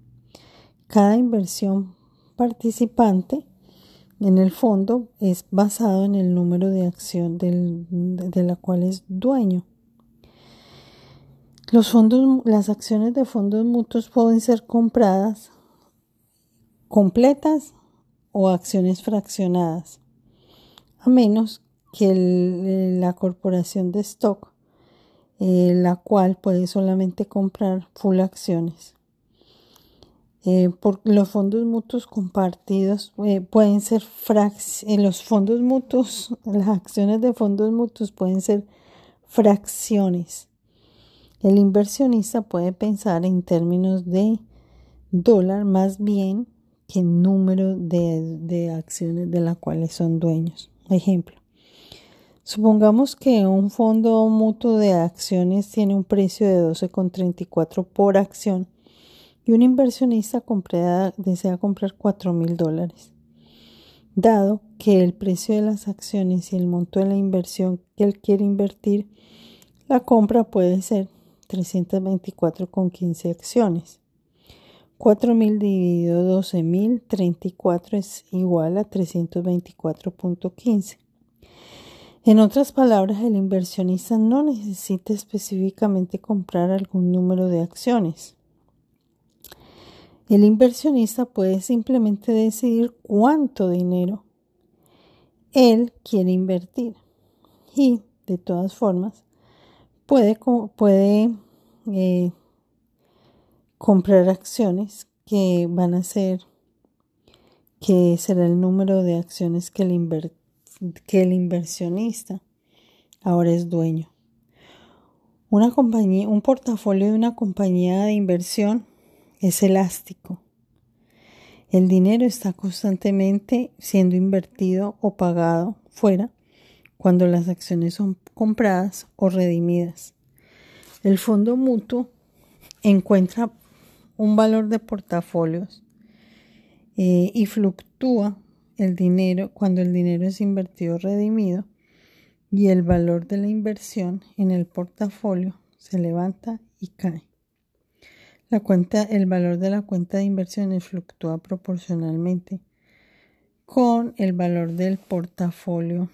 Cada inversión participante en el fondo es basado en el número de acción de la cual es dueño. Los fondos, las acciones de fondos mutuos pueden ser compradas completas o acciones fraccionadas, a menos que la corporación de stock, eh, la cual puede solamente comprar full acciones. Eh, por los fondos mutuos compartidos eh, pueden ser los fondos mutuos, las acciones de fondos mutuos pueden ser fracciones el inversionista puede pensar en términos de dólar más bien que número de, acciones de las cuales son dueños. Ejemplo, supongamos que un fondo mutuo de acciones tiene un precio de 12,34 por acción y un inversionista desea comprar 4 mil dólares. Dado que el precio de las acciones y el monto de la inversión que él quiere invertir, la compra puede ser 324,15 acciones. 4.000 dividido 12.034 es igual a 324.15. En otras palabras, el inversionista no necesita específicamente comprar algún número de acciones. El inversionista puede simplemente decidir cuánto dinero él quiere invertir y, de todas formas, puede, puede eh, comprar acciones que van a ser, que será el número de acciones que el, que el inversionista ahora es dueño. Una compañía, un portafolio de una compañía de inversión es elástico. El dinero está constantemente siendo invertido o pagado fuera cuando las acciones son compradas o redimidas. El fondo mutuo encuentra un valor de portafolios eh, y fluctúa el dinero cuando el dinero es invertido o redimido y el valor de la inversión en el portafolio se levanta y cae. La cuenta, el valor de la cuenta de inversiones fluctúa proporcionalmente con el valor del portafolio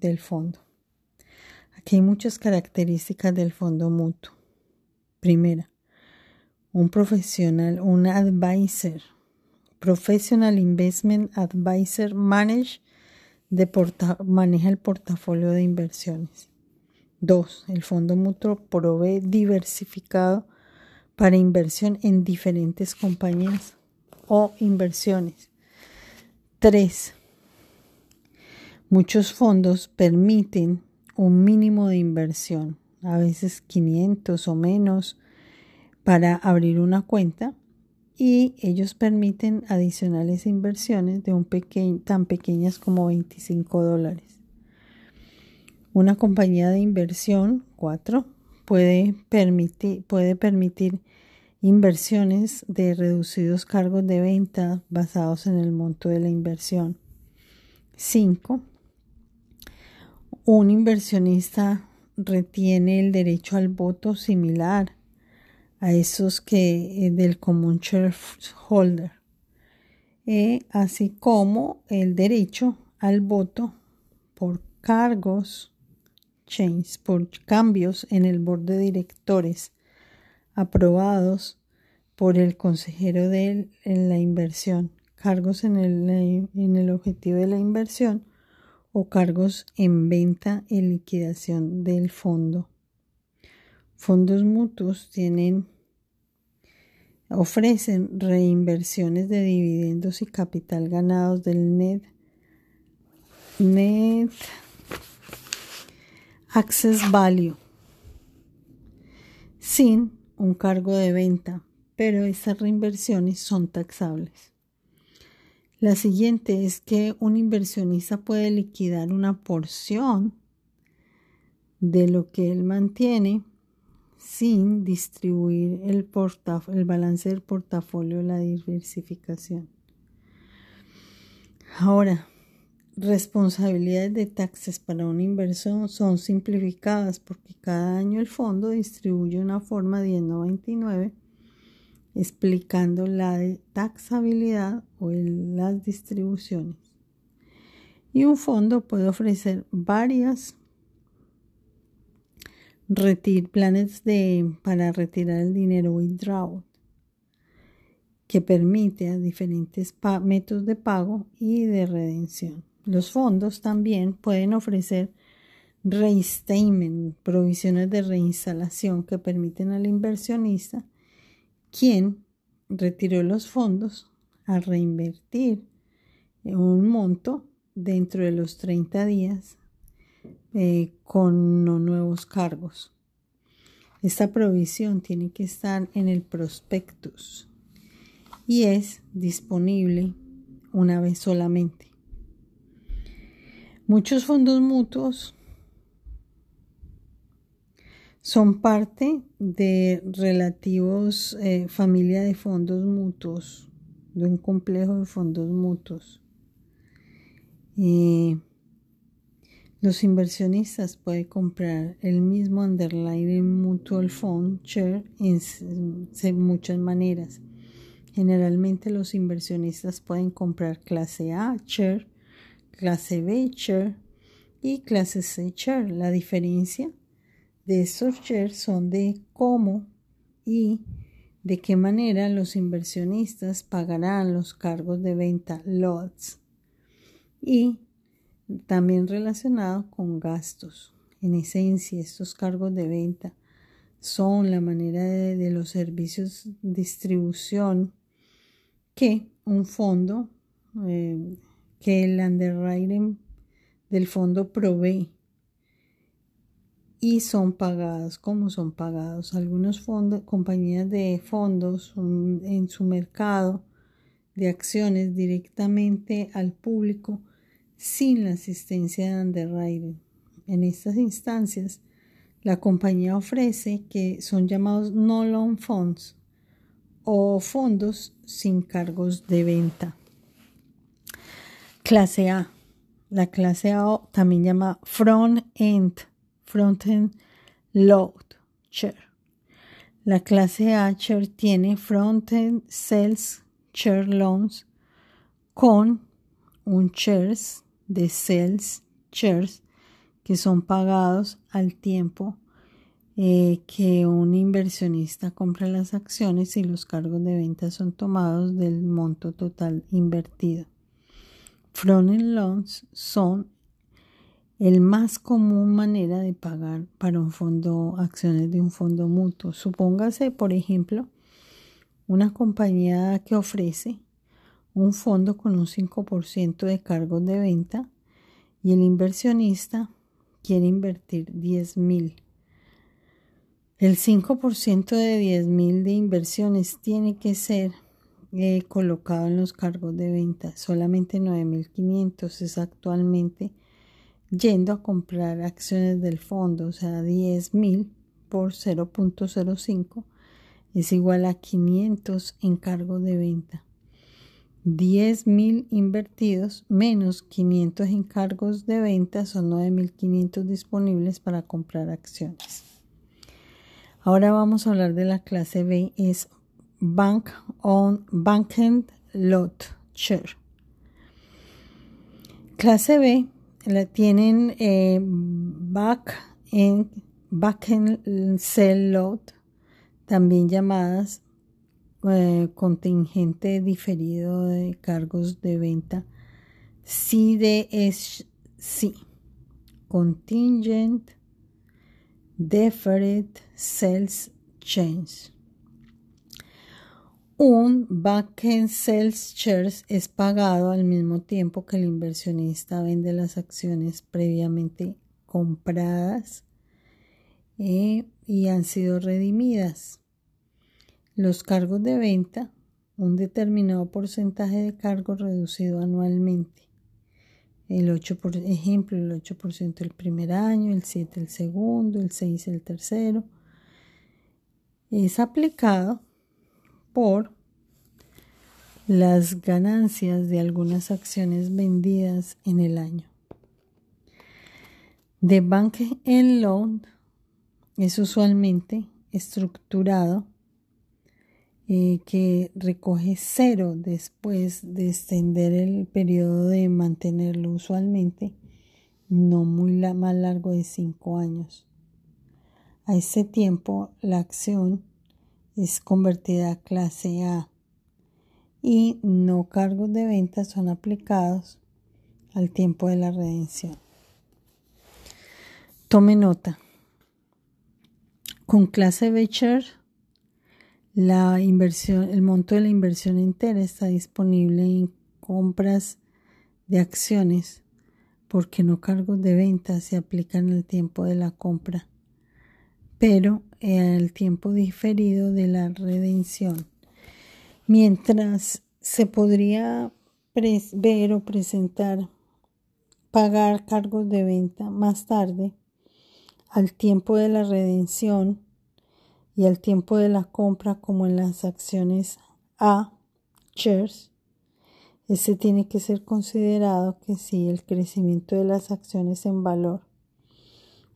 del fondo. Aquí hay muchas características del fondo mutuo. Primera, un profesional, un advisor, professional investment advisor, manage maneja el portafolio de inversiones. Dos, el fondo mutuo provee diversificado para inversión en diferentes compañías o inversiones. Tres, muchos fondos permiten un mínimo de inversión, a veces 500 o menos, para abrir una cuenta y ellos permiten adicionales inversiones de un tan pequeñas como 25 dólares. Una compañía de inversión, 4, puede permitir, puede permitir inversiones de reducidos cargos de venta basados en el monto de la inversión. 5 un inversionista retiene el derecho al voto similar a esos que eh, del común shareholder, eh, así como el derecho al voto por cargos, change, por cambios en el board de directores aprobados por el consejero de la inversión, cargos en el, en el objetivo de la inversión o cargos en venta y liquidación del fondo. Fondos mutuos tienen ofrecen reinversiones de dividendos y capital ganados del net net access value sin un cargo de venta, pero estas reinversiones son taxables. La siguiente es que un inversionista puede liquidar una porción de lo que él mantiene sin distribuir el, el balance del portafolio, la diversificación. Ahora, responsabilidades de taxes para un inversor son simplificadas porque cada año el fondo distribuye una forma 1099 explicando la taxabilidad o las distribuciones. Y un fondo puede ofrecer varias planes de, para retirar el dinero withdrawal que permite a diferentes métodos de pago y de redención. Los fondos también pueden ofrecer reinstatement, provisiones de reinstalación que permiten al inversionista quien retiró los fondos a reinvertir un monto dentro de los 30 días eh, con nuevos cargos. Esta provisión tiene que estar en el prospectus y es disponible una vez solamente. Muchos fondos mutuos son parte de relativos eh, familia de fondos mutuos, de un complejo de fondos mutuos. los inversionistas pueden comprar el mismo underlying mutual fund share en muchas maneras. Generalmente los inversionistas pueden comprar clase A share, clase B share y clase C share. La diferencia de estos shares son de cómo y de qué manera los inversionistas pagarán los cargos de venta lots y también relacionado con gastos. En esencia, estos cargos de venta son la manera de, los servicios distribución que un fondo, eh, que el underwriting del fondo provee y son pagados. ¿Cómo son pagados? Algunos fondos, compañías de fondos en su mercado de acciones directamente al público sin la asistencia de underwriting. En estas instancias, la compañía ofrece que son llamados no loan funds o fondos sin cargos de venta. Clase A. La clase A también llama front end front-end load share. La clase A share tiene front-end sales share loans con un shares de sales shares que son pagados al tiempo eh, que un inversionista compra las acciones y los cargos de venta son tomados del monto total invertido. Front loans son el más común manera de pagar para un fondo, acciones de un fondo mutuo. Supóngase, por ejemplo, una compañía que ofrece un fondo con un 5% de cargos de venta y el inversionista quiere invertir 10 mil. El 5% de 10 mil de inversiones tiene que ser eh, colocado en los cargos de venta. Solamente 9.500 es actualmente yendo a comprar acciones del fondo, o sea, 10 mil por 0.05 es igual a 500 en cargo de venta. 10 mil invertidos menos 500 encargos de venta son 9.500 disponibles para comprar acciones. Ahora vamos a hablar de la clase B, es Bank on Bank and Lot Share. Clase B la tienen eh, Back and Back and Sell Lot, también llamadas eh, contingente diferido de cargos de venta, CDSC, Contingent Deferred Sales Change. Un back-end sales shares es pagado al mismo tiempo que el inversionista vende las acciones previamente compradas eh, y han sido redimidas. Los cargos de venta, un determinado porcentaje de cargos reducido anualmente. El 8 por ejemplo, el 8% el primer año, el 7 el segundo, el 6 el tercero. Es aplicado por las ganancias de algunas acciones vendidas en el año. The Bank and Loan es usualmente estructurado eh, que recoge cero después de extender el periodo de mantenerlo usualmente no muy más largo de cinco años. A ese tiempo la acción es convertida a clase A y no cargos de venta son aplicados al tiempo de la redención. Tome nota. Con clase B la inversión, el monto de la inversión entera está disponible en compras de acciones porque no cargos de venta se aplican al tiempo de la compra, pero al tiempo diferido de la redención. Mientras se podría ver o presentar pagar cargos de venta más tarde, al tiempo de la redención, y al tiempo de la compra como en las acciones A, shares, ese tiene que ser considerado que si el crecimiento de las acciones en valor,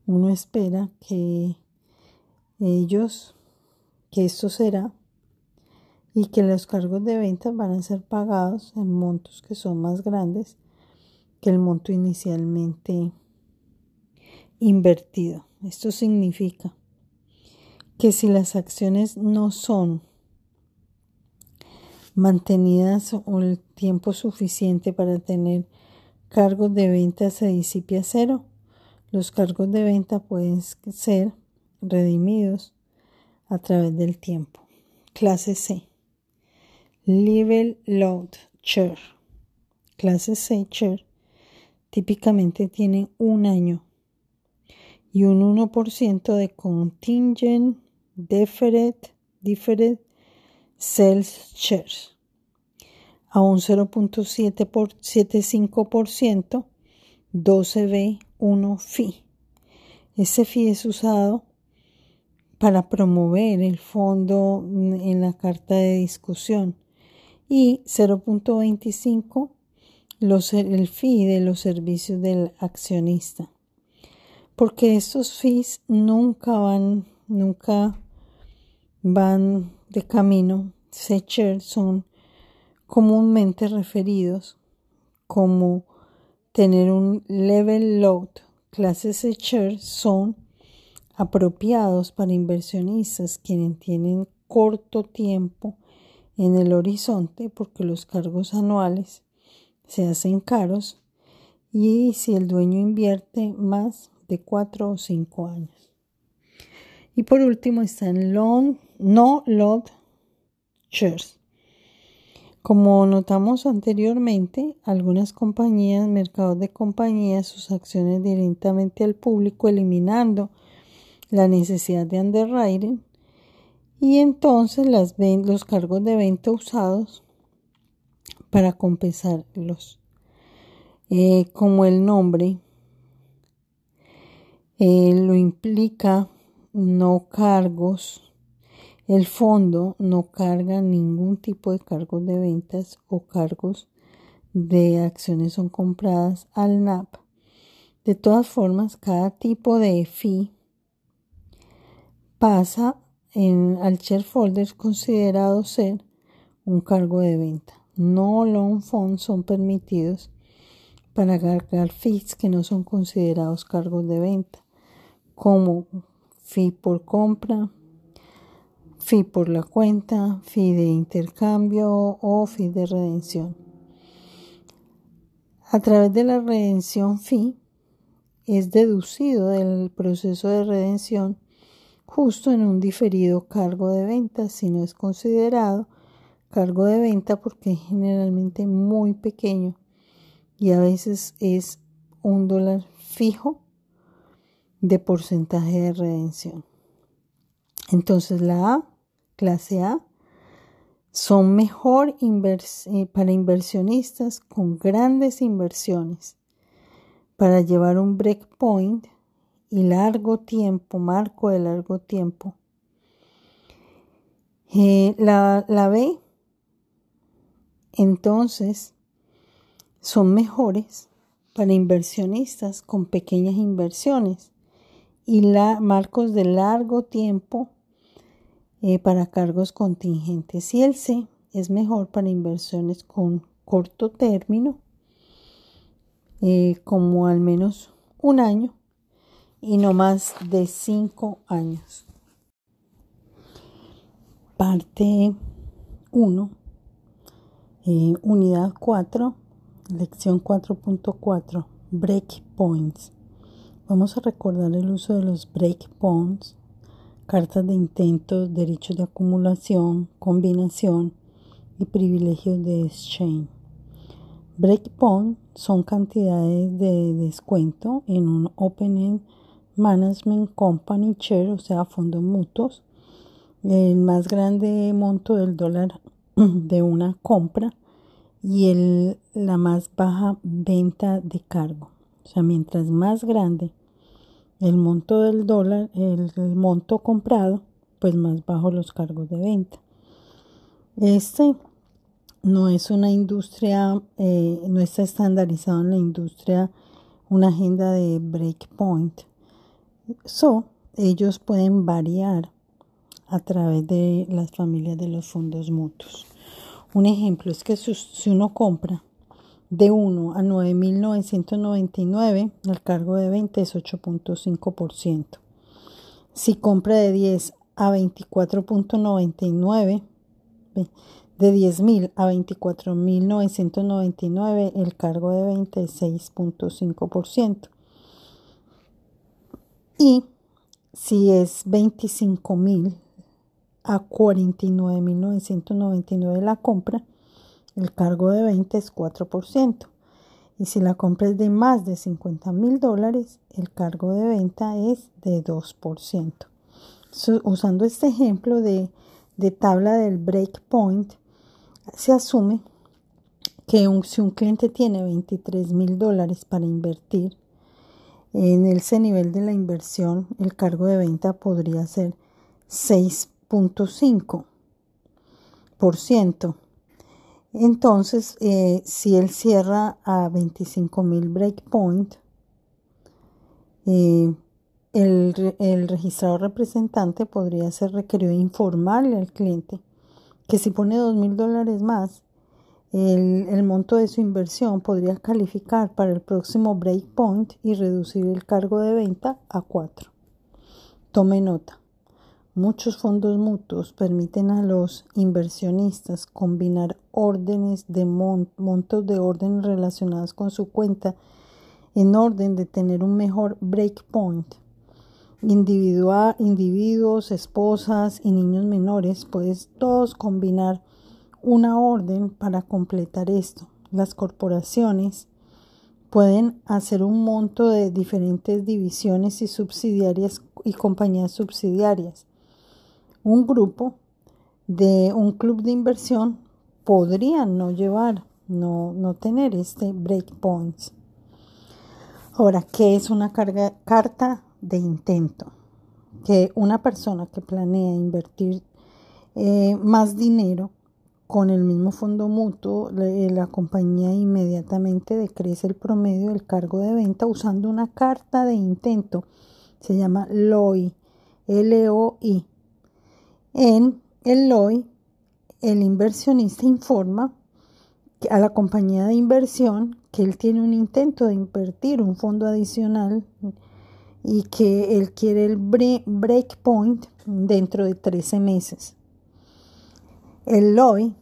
uno espera que ellos, que esto será, y que los cargos de venta van a ser pagados en montos que son más grandes que el monto inicialmente invertido. Esto significa que si las acciones no son mantenidas o el tiempo suficiente para tener cargos de venta se disipe a cero, los cargos de venta pueden ser redimidos a través del tiempo. Clase C. Level Load Share. Clase C Share típicamente tiene un año y un 1% de contingent Deferred, Deferred Sales Shares a un 0.75%, 12B1 fee. Ese fee es usado para promover el fondo en la carta de discusión. Y 0.25 el fee de los servicios del accionista. Porque estos fees nunca van, nunca van de camino, Secher son comúnmente referidos como tener un level load. Clases de shares son apropiados para inversionistas quienes tienen corto tiempo en el horizonte porque los cargos anuales se hacen caros y si el dueño invierte más de cuatro o cinco años. Y por último están long, no lot shares. Como notamos anteriormente, algunas compañías, mercados de compañías, sus acciones directamente al público, eliminando la necesidad de underwriting y entonces las los cargos de venta usados para compensarlos. Eh, como el nombre eh, lo implica, no cargos el fondo no carga ningún tipo de cargos de ventas o cargos de acciones son compradas al NAP. De todas formas, cada tipo de fee pasa en, al shareholder considerado ser un cargo de venta. No long funds son permitidos para cargar fees que no son considerados cargos de venta, como fee por compra, fee por la cuenta, fee de intercambio o fee de redención. A través de la redención fee es deducido del proceso de redención justo en un diferido cargo de venta si no es considerado cargo de venta porque es generalmente muy pequeño y a veces es un dólar fijo de porcentaje de redención. Entonces la A clase A son mejor eh, para inversionistas con grandes inversiones para llevar un breakpoint y largo tiempo, marco de largo tiempo. Eh, la, la B, entonces, son mejores para inversionistas con pequeñas inversiones y la, marcos de largo tiempo eh, para cargos contingentes y el C es mejor para inversiones con corto término, eh, como al menos un año y no más de cinco años. Parte 1, eh, unidad 4, lección 4.4, breakpoints. Vamos a recordar el uso de los breakpoints cartas de intentos, derechos de acumulación, combinación y privilegios de exchange. Breakpoint son cantidades de descuento en un Open Management Company Share, o sea, fondos mutuos. El más grande monto del dólar de una compra y el, la más baja venta de cargo. O sea, mientras más grande el monto del dólar, el, monto comprado, pues más bajo los cargos de venta. Este no es una industria, eh, no está estandarizado en la industria una agenda de breakpoint. So, ellos pueden variar a través de las familias de los fondos mutuos. Un ejemplo es que si uno compra de 1 a 9.999, el cargo de venta es 8.5%. Si compra de 10 a 24.99, de 10.000 a 24.999, el cargo de venta es 6.5%. Y si es 25.000 a 49.999 la compra, el cargo de venta es 4%. Y si la compra es de más de 50 mil dólares, el cargo de venta es de 2%. usando este ejemplo de, tabla del breakpoint, se asume que si un cliente tiene 23 mil dólares para invertir, en ese nivel de la inversión, el cargo de venta podría ser 6.5%. Entonces, eh, si él cierra a 25.000 breakpoint, eh, el, el registrado representante podría ser requerido informarle al cliente que si pone $2,000 dólares más, el, monto de su inversión podría calificar para el próximo breakpoint y reducir el cargo de venta a 4. Tome nota. Muchos fondos mutuos permiten a los inversionistas combinar órdenes de montos de orden relacionados con su cuenta en orden de tener un mejor breakpoint. individuos, esposas y niños menores, puedes todos combinar una orden para completar esto. Las corporaciones pueden hacer un monto de diferentes divisiones y subsidiarias y compañías subsidiarias. Un grupo de un club de inversión podría no llevar, no, no tener este breakpoints. Ahora, ¿qué es una carga, carta de intento? Que una persona que planea invertir eh, más dinero con el mismo fondo mutuo, eh, la, compañía inmediatamente decrece el promedio del cargo de venta usando una carta de intento. Se llama LOI, L-O-I. En el LOI, el inversionista informa a la compañía de inversión que él tiene un intento de invertir un fondo adicional y que él quiere el breakpoint dentro de 13 meses. El LOI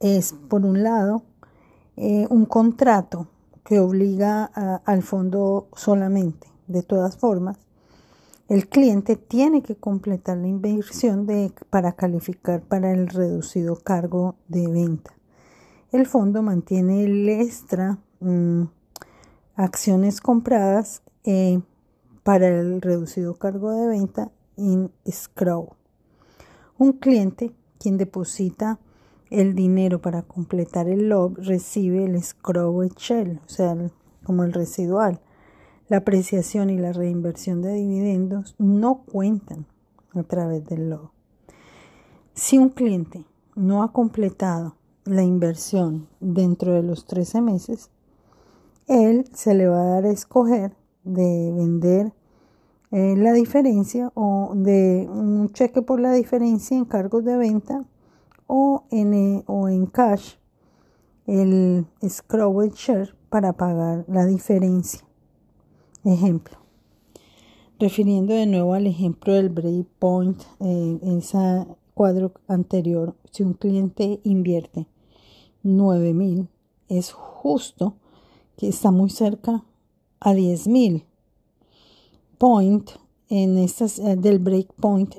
es, por un lado, eh, un contrato que obliga al fondo solamente. De todas formas, el cliente tiene que completar la inversión de, para calificar para el reducido cargo de venta. El fondo mantiene el extra mm, acciones compradas eh, para el reducido cargo de venta en escrow. Un cliente quien deposita el dinero para completar el LOB recibe el escrow shell, o sea, como el residual. La apreciación y la reinversión de dividendos no cuentan a través del LOB. Si un cliente no ha completado la inversión dentro de los 13 meses, él se le va a dar a escoger de vender eh, la diferencia o de un cheque por la diferencia en cargos de venta o en, eh, o en cash el scroll share para pagar la diferencia. Ejemplo. Refiriendo de nuevo al ejemplo del breakpoint eh, en ese cuadro anterior, si un cliente invierte 9000, es justo que está muy cerca a 10000 point en estas eh, del breakpoint.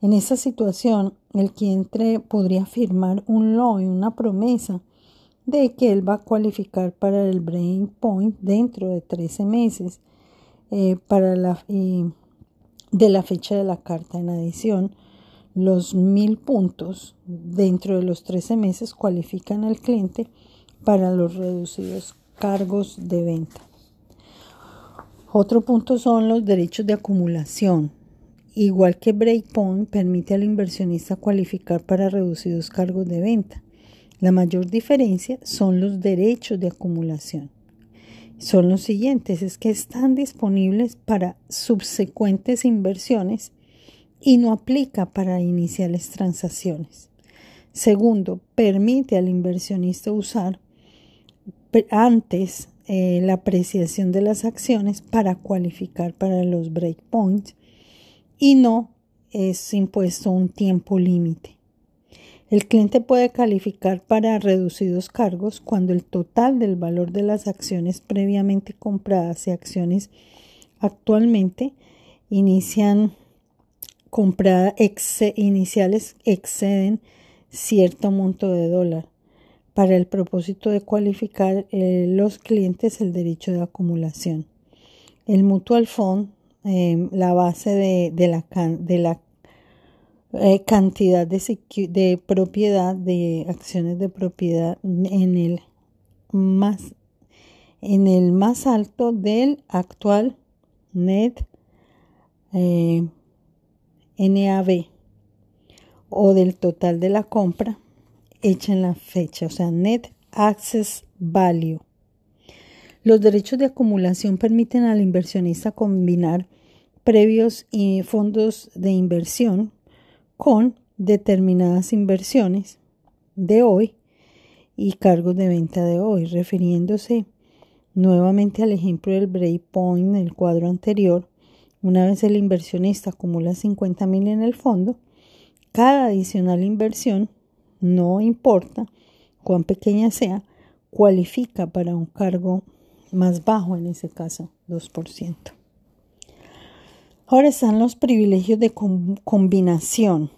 En esa situación, el cliente podría firmar un law y una promesa de que él va a cualificar para el Brain Point dentro de 13 meses eh, para la, de la fecha de la carta. En adición, los mil puntos dentro de los 13 meses cualifican al cliente para los reducidos cargos de venta. Otro punto son los derechos de acumulación. Igual que Breakpoint permite al inversionista cualificar para reducidos cargos de venta. La mayor diferencia son los derechos de acumulación. Son los siguientes, es que están disponibles para subsecuentes inversiones y no aplica para iniciales transacciones. Segundo, permite al inversionista usar antes eh, la apreciación de las acciones para cualificar para los breakpoints y no es impuesto un tiempo límite. El cliente puede calificar para reducidos cargos cuando el total del valor de las acciones previamente compradas y acciones actualmente inician iniciales exceden cierto monto de dólar para el propósito de cualificar eh, los clientes el derecho de acumulación. El mutual fund Em, la base de, la, de la eh, cantidad de, de propiedad, de acciones de propiedad en el más, en el más alto del actual net eh, NAV o del total de la compra hecha en la fecha, o sea, net access value. Los derechos de acumulación permiten al inversionista combinar previos y fondos de inversión con determinadas inversiones de hoy y cargos de venta de hoy, refiriéndose nuevamente al ejemplo del breakpoint en el cuadro anterior. Una vez el inversionista acumula 50 mil en el fondo, cada adicional inversión, no importa cuán pequeña sea, cualifica para un cargo más bajo, en ese caso 2%. Ahora están los privilegios de combinación.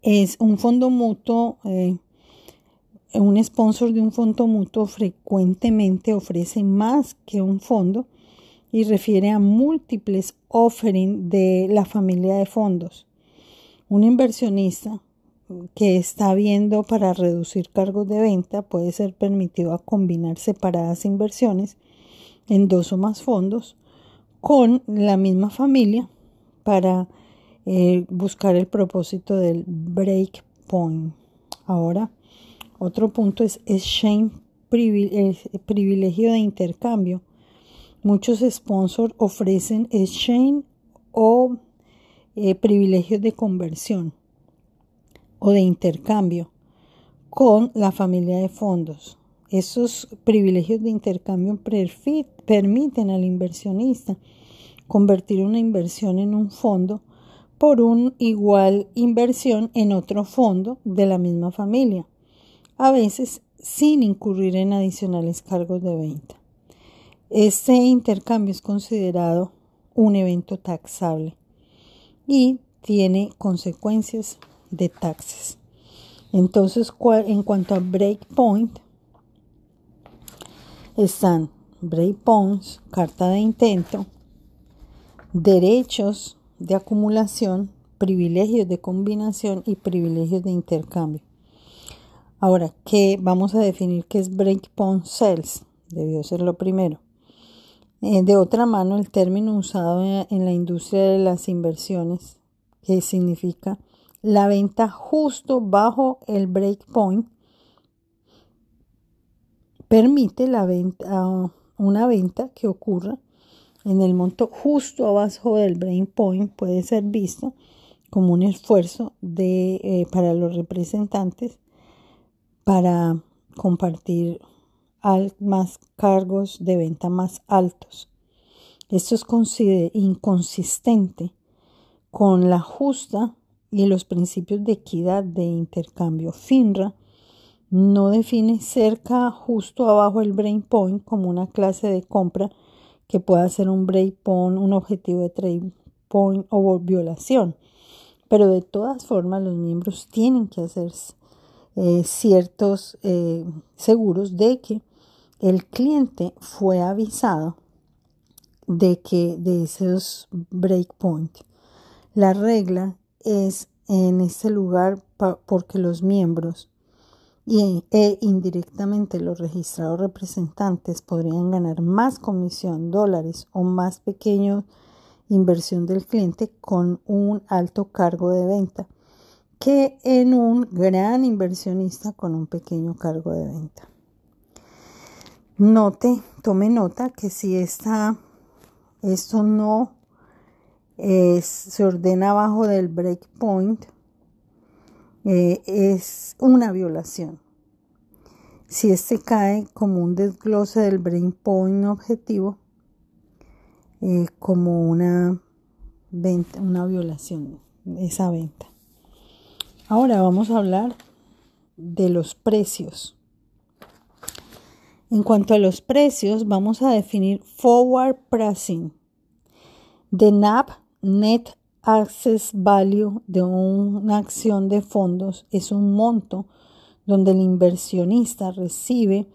Es un fondo mutuo, eh, un sponsor de un fondo mutuo frecuentemente ofrece más que un fondo y refiere a múltiples offerings de la familia de fondos. Un inversionista que está viendo para reducir cargos de venta puede ser permitido a combinar separadas inversiones en dos o más fondos con la misma familia para eh, buscar el propósito del break point. Ahora, otro punto es exchange privilegio de intercambio. Muchos sponsors ofrecen exchange o eh, privilegios de conversión o de intercambio con la familia de fondos. Esos privilegios de intercambio permiten al inversionista convertir una inversión en un fondo por una igual inversión en otro fondo de la misma familia, a veces sin incurrir en adicionales cargos de venta. Este intercambio es considerado un evento taxable y tiene consecuencias de taxes. Entonces, en cuanto a breakpoint, están breakpoints, carta de intento, derechos de acumulación, privilegios de combinación y privilegios de intercambio. Ahora, ¿qué vamos a definir qué es breakpoint sales? Debió ser lo primero. Eh, de otra mano, el término usado en la industria de las inversiones, que significa la venta justo bajo el breakpoint, permite la venta, una venta que ocurra en el monto justo abajo del breakpoint puede ser visto como un esfuerzo de, eh, para los representantes para compartir más cargos de venta más altos. Esto es inconsistente con la justa y los principios de equidad de intercambio. FINRA no define cerca justo abajo el breakpoint como una clase de compra que pueda ser un breakpoint, un objetivo de trade point o violación. Pero de todas formas los miembros tienen que hacer eh, ciertos eh, seguros de que el cliente fue avisado de que de esos breakpoints. La regla es en este lugar porque los miembros y, e indirectamente los registrados representantes podrían ganar más comisión, dólares o más pequeño inversión del cliente con un alto cargo de venta que en un gran inversionista con un pequeño cargo de venta. Note, tome nota que si esta, esto no se ordena abajo del breakpoint, eh, es una violación. Si este cae como un desglose del breakpoint objetivo, eh, como una venta, una violación, esa venta. Ahora vamos a hablar de los precios. En cuanto a los precios, vamos a definir forward pricing. The NAP, Net Access Value de una acción de fondos, es un monto donde el inversionista recibe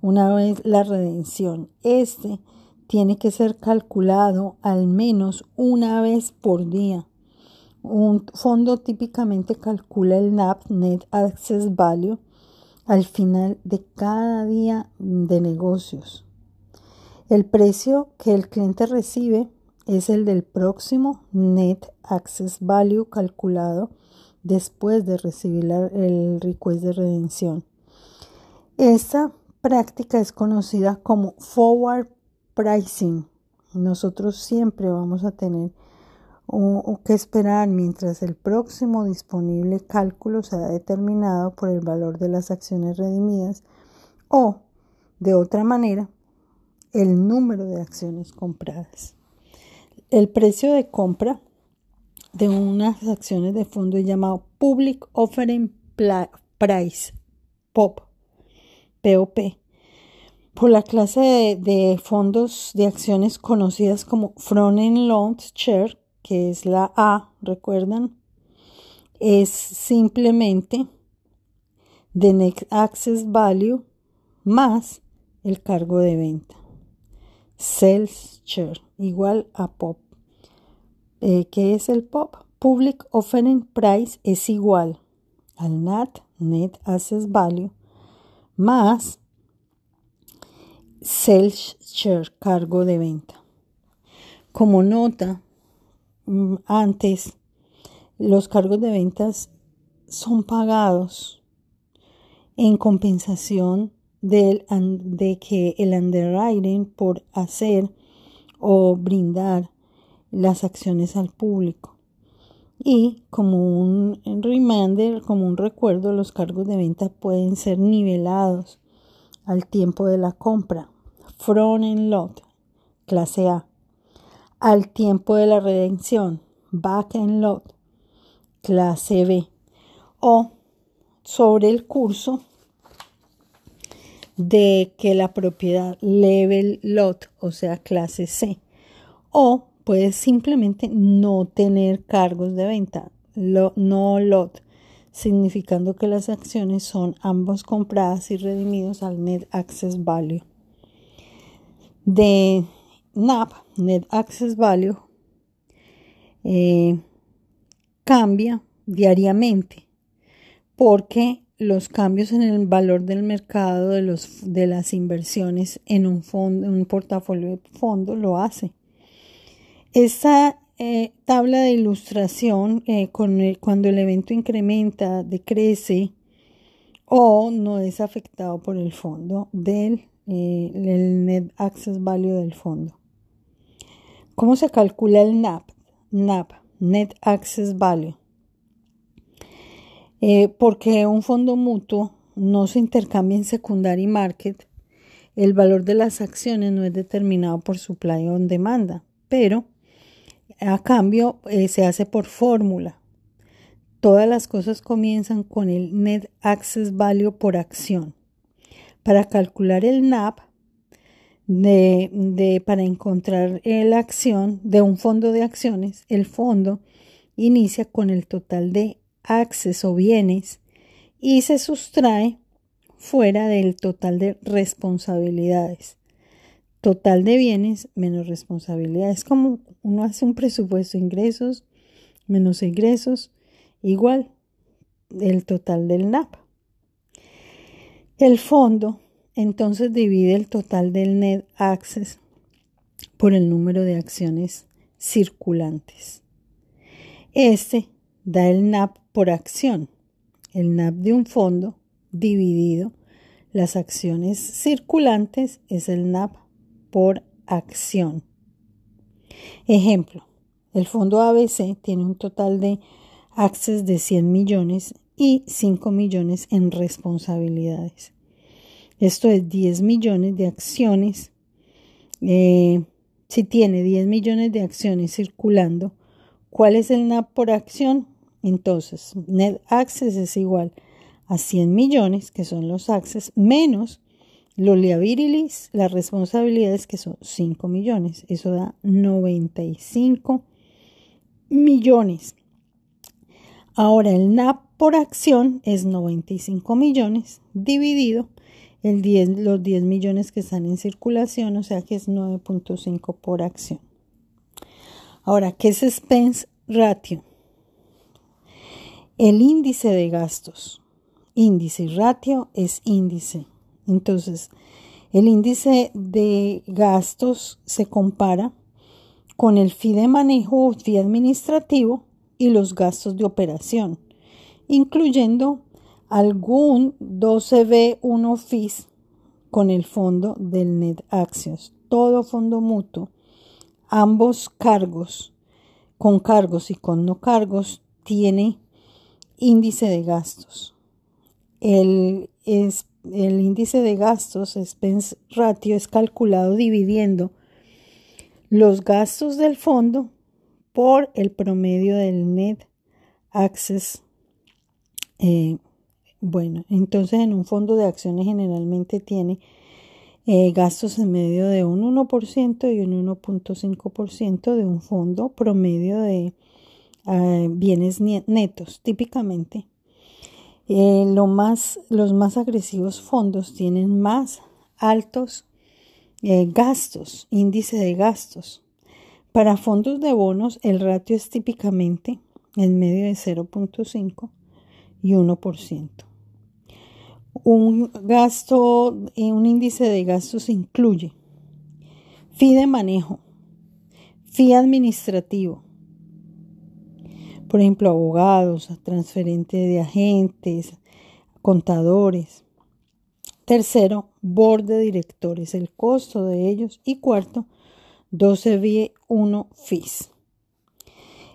una vez la redención. Este tiene que ser calculado al menos una vez por día. Un fondo típicamente calcula el NAP, Net Access Value, al final de cada día de negocios. El precio que el cliente recibe es el del próximo Net Access Value calculado después de recibir el request de redención. Esta práctica es conocida como forward pricing. Nosotros siempre vamos a tener o, que esperar mientras el próximo disponible cálculo sea determinado por el valor de las acciones redimidas o, de otra manera, el número de acciones compradas. El precio de compra de unas acciones de fondo es llamado Public Offering Price, POP, POP, por la clase de, de fondos de acciones conocidas como Front End Loan Share que es la A, recuerdan, es simplemente the Next Access Value más el cargo de venta. Sales Share igual a POP. Eh, ¿Qué es el POP? Public Offering Price es igual al NAT, Net Access Value, más Sales Share, cargo de venta. Como nota, Mm, antes los cargos de ventas son pagados en compensación de, de que el underwriting por hacer o brindar las acciones al público. Y como un reminder, como un recuerdo, los cargos de venta pueden ser nivelados al tiempo de la compra. Front end lot, clase A al tiempo de la redención, back and load, clase B, o sobre el curso de que la propiedad level lot, o sea, clase C, o puede simplemente no tener cargos de venta, no lot, significando que las acciones son ambos compradas y redimidos al net access value. De NAP, Net Access Value, eh, cambia diariamente porque los cambios en el valor del mercado de, los, de las inversiones en un, fondo, en un portafolio de fondo lo hace. Esta eh, tabla de ilustración, eh, con cuando el evento incrementa, decrece o no es afectado por el fondo del el net access value del fondo. ¿Cómo se calcula el NAP? NAP, Net Access Value. Eh, porque un fondo mutuo no se intercambia en secondary market, el valor de las acciones no es determinado por supply on demanda, pero a cambio eh, se hace por fórmula. Todas las cosas comienzan con el Net Access Value por acción. Para calcular el NAP, de, para encontrar la acción de un fondo de acciones, el fondo inicia con el total de acceso bienes y se sustrae fuera del total de responsabilidades. Total de bienes menos responsabilidades. Como uno hace un presupuesto ingresos menos ingresos igual el total del NAP. El fondo entonces divide el total del net access por el número de acciones circulantes. Este da el NAP por acción, el NAP de un fondo dividido las acciones circulantes es el NAP por acción. Ejemplo, el fondo ABC tiene un total de access de 100 millones y 5 millones en responsabilidades. Esto es 10 millones de acciones. Eh, si tiene 10 millones de acciones circulando, ¿cuál es el NAP por acción? Entonces, net access es igual a 100 millones, que son los access, menos los liabilities, las responsabilidades, que son 5 millones. Eso da 95 millones. Ahora, el NAP por acción es 95 millones dividido el 10, los 10 millones que están en circulación, o sea que es 9.5 por acción. Ahora, ¿qué es expense ratio? El índice de gastos. Índice y ratio es índice. Entonces, el índice de gastos se compara con el fee de manejo o fee administrativo y los gastos de operación, incluyendo algún 12B1 FIS con el fondo del Net. Todo fondo mutuo, ambos cargos con cargos y con no cargos tiene índice de gastos. El, es, el índice de gastos, expense ratio, es calculado dividiendo los gastos del fondo por el promedio del net access. Eh, bueno, entonces en un fondo de acciones generalmente tiene eh, gastos en medio de un 1% y un 1.5% de un fondo promedio de eh, bienes netos, típicamente. Eh, lo más, los más agresivos fondos tienen más altos gastos, índice de gastos. Para fondos de bonos, el ratio es típicamente en medio de 0.5 y 1%. Un gasto, un índice de gastos incluye fee de manejo, fee administrativo, por ejemplo, abogados, transferente de agentes, contadores. Tercero, board de directores, el costo de ellos. Y cuarto, 12 1 fees.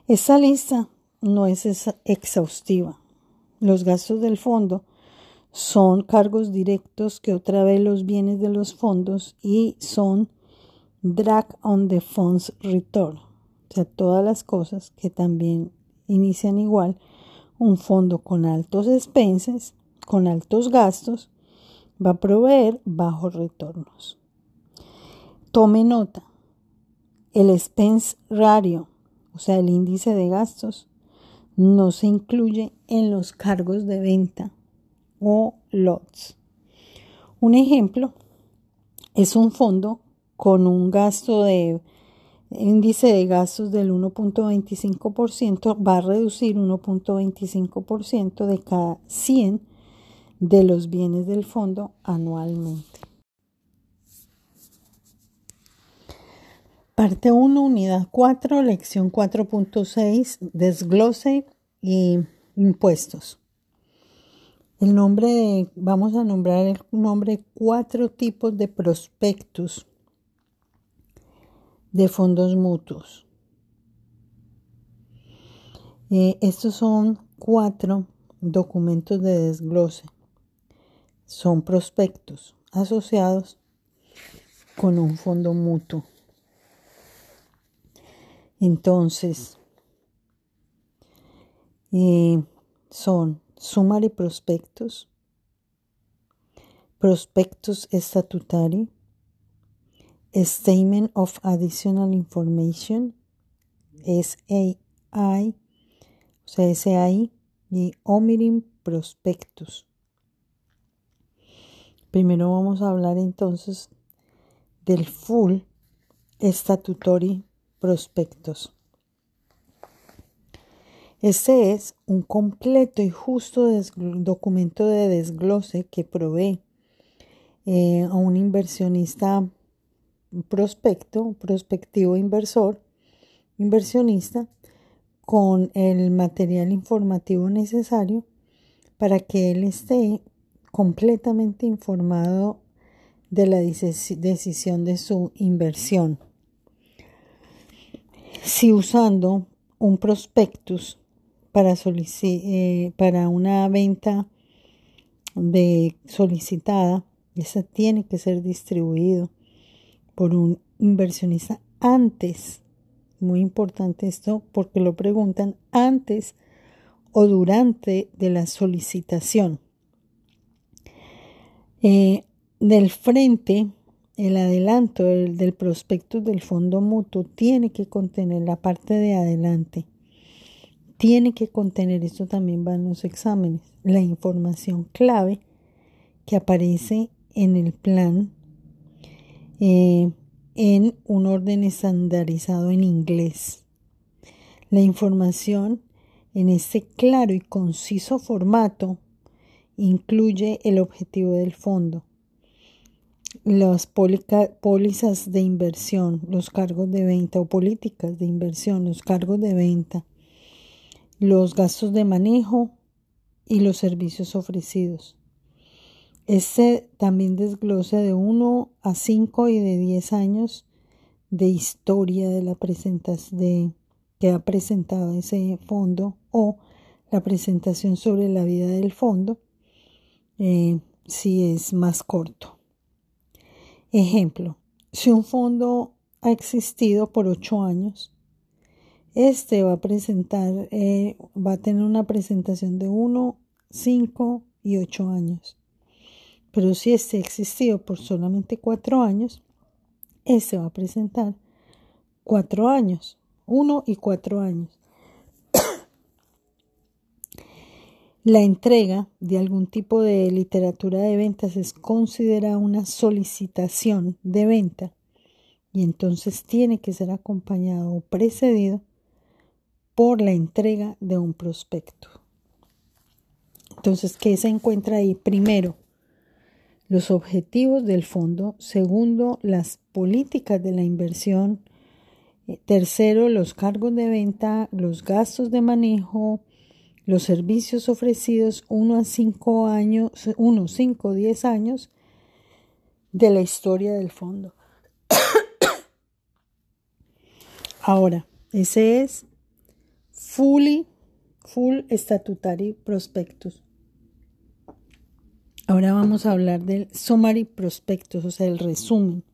Esta lista no es exhaustiva. Los gastos del fondo son cargos directos que otra vez los bienes de los fondos y son drag on the funds return. O sea, todas las cosas que también inician igual. Un fondo con altos expenses, con altos gastos, va a proveer bajos retornos. Tome nota. El expense ratio, o sea, el índice de gastos, no se incluye en los cargos de venta o lots. Un ejemplo es un fondo con un gasto de índice de gastos del 1.25% va a reducir 1.25% de cada 100 de los bienes del fondo anualmente. Parte 1, unidad 4, lección 4.6, desglose y impuestos. El nombre vamos a nombrar el nombre cuatro tipos de prospectos de fondos mutuos. Eh, estos son cuatro documentos de desglose. Son prospectos asociados con un fondo mutuo. Entonces, eh, son summary prospectos, prospectos estatutario, Statement of Additional Information, SAI, o sea, SAI, y Omiring Prospectus. Primero vamos a hablar entonces del Full Statutory Prospectus. Este es un completo y justo documento de desglose que provee eh, a un inversionista prospecto, prospectivo inversor, inversionista, con el material informativo necesario para que él esté completamente informado de la decisión de su inversión. Si usando un prospectus para, eh, para una venta de solicitada, esa tiene que ser distribuido por un inversionista antes. Muy importante esto porque lo preguntan antes o durante de la solicitación. Eh, del frente, el adelanto del prospecto del fondo mutuo tiene que contener la parte de adelante. Tiene que contener, esto también va en los exámenes, la información clave que aparece en el plan eh, en un orden estandarizado en inglés. La información en este claro y conciso formato incluye el objetivo del fondo, las pólizas de inversión, los cargos de venta o políticas de inversión, los cargos de venta, los gastos de manejo y los servicios ofrecidos. Este también desglose de 1 a 5 y de 10 años de historia de la de que ha presentado ese fondo o la presentación sobre la vida del fondo eh, si es más corto. Ejemplo, si un fondo ha existido por ocho años, este va a presentar, eh, va a tener una presentación de uno, cinco y ocho años. Pero si este ha existido por solamente cuatro años, este va a presentar cuatro años, uno y cuatro años. La entrega de algún tipo de literatura de ventas es considerada una solicitación de venta y entonces tiene que ser acompañado o precedido por la entrega de un prospecto. Entonces, ¿qué se encuentra ahí? Primero, los objetivos del fondo. Segundo, las políticas de la inversión. Eh, tercero, los cargos de venta, los gastos de manejo, los servicios ofrecidos uno a cinco años, uno, cinco, diez años de la historia del fondo. Ahora, ese es fully, full statutory prospectus. Ahora vamos a hablar del summary prospectus, o sea, el resumen.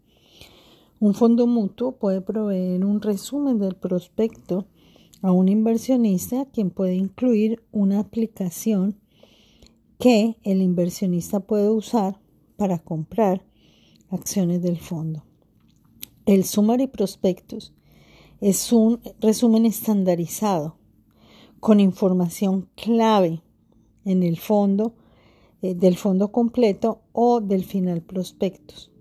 Un fondo mutuo puede proveer un resumen del prospecto a un inversionista quien puede incluir una aplicación que el inversionista puede usar para comprar acciones del fondo. El Summary Prospectus es un resumen estandarizado con información clave en el fondo eh, del fondo completo o del final prospectus.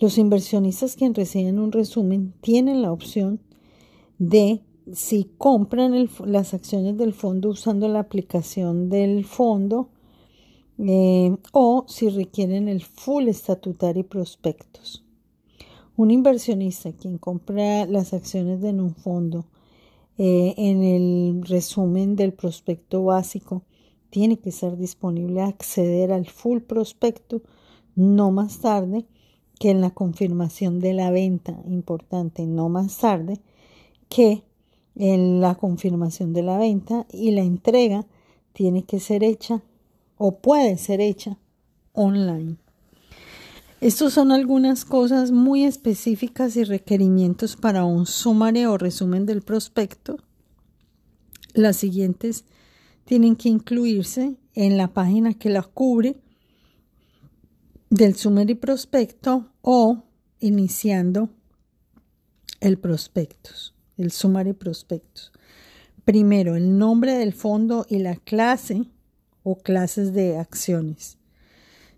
Los inversionistas quienes reciben un resumen tienen la opción de si compran las acciones del fondo usando la aplicación del fondo eh, o si requieren el full statutory prospectus. Un inversionista quien compra las acciones de un fondo eh, en el resumen del prospecto básico tiene que ser disponible a acceder al full prospecto no más tarde que en la confirmación de la venta, importante, no más tarde que en la confirmación de la venta y la entrega tiene que ser hecha o puede ser hecha online. Estos son algunas cosas muy específicas y requerimientos para un sumario o resumen del prospecto. Las siguientes tienen que incluirse en la página que la cubre del sumario y prospecto o iniciando el prospectus el sumario prospectos. Primero, el nombre del fondo y la clase o clases de acciones.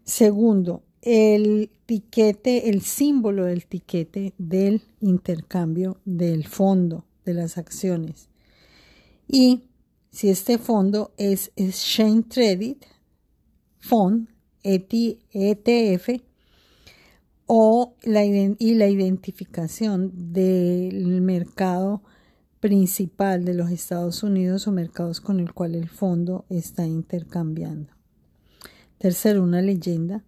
Segundo, el tiquete, el símbolo del tiquete del intercambio del fondo de las acciones. Y si este fondo es Exchange Traded Fund, ETF, o la, y la identificación del mercado principal de los Estados Unidos o mercados con el cual el fondo está intercambiando. Tercero, una leyenda,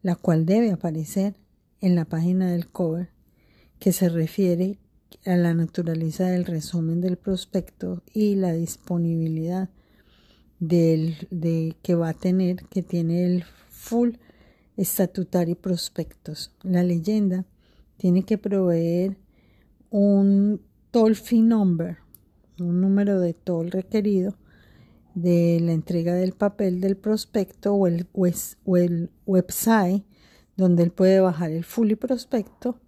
la cual debe aparecer en la página del cover, que se refiere a la naturaleza del resumen del prospecto y la disponibilidad del, de, que va a tener, que tiene el full estatutario prospectos. La leyenda tiene que proveer un toll fee number, un número de toll requerido de la entrega del papel del prospecto o el, o el website donde él puede bajar el fully prospecto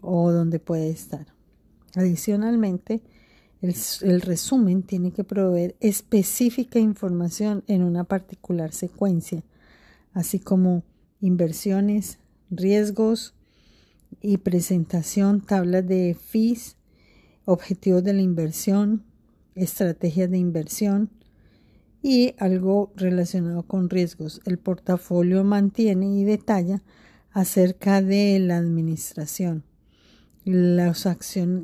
o donde puede estar. Adicionalmente, el, resumen tiene que proveer específica información en una particular secuencia, así como inversiones, riesgos y presentación, tablas de fees, objetivos de la inversión, estrategias de inversión y algo relacionado con riesgos. El portafolio mantiene y detalla acerca de la administración, la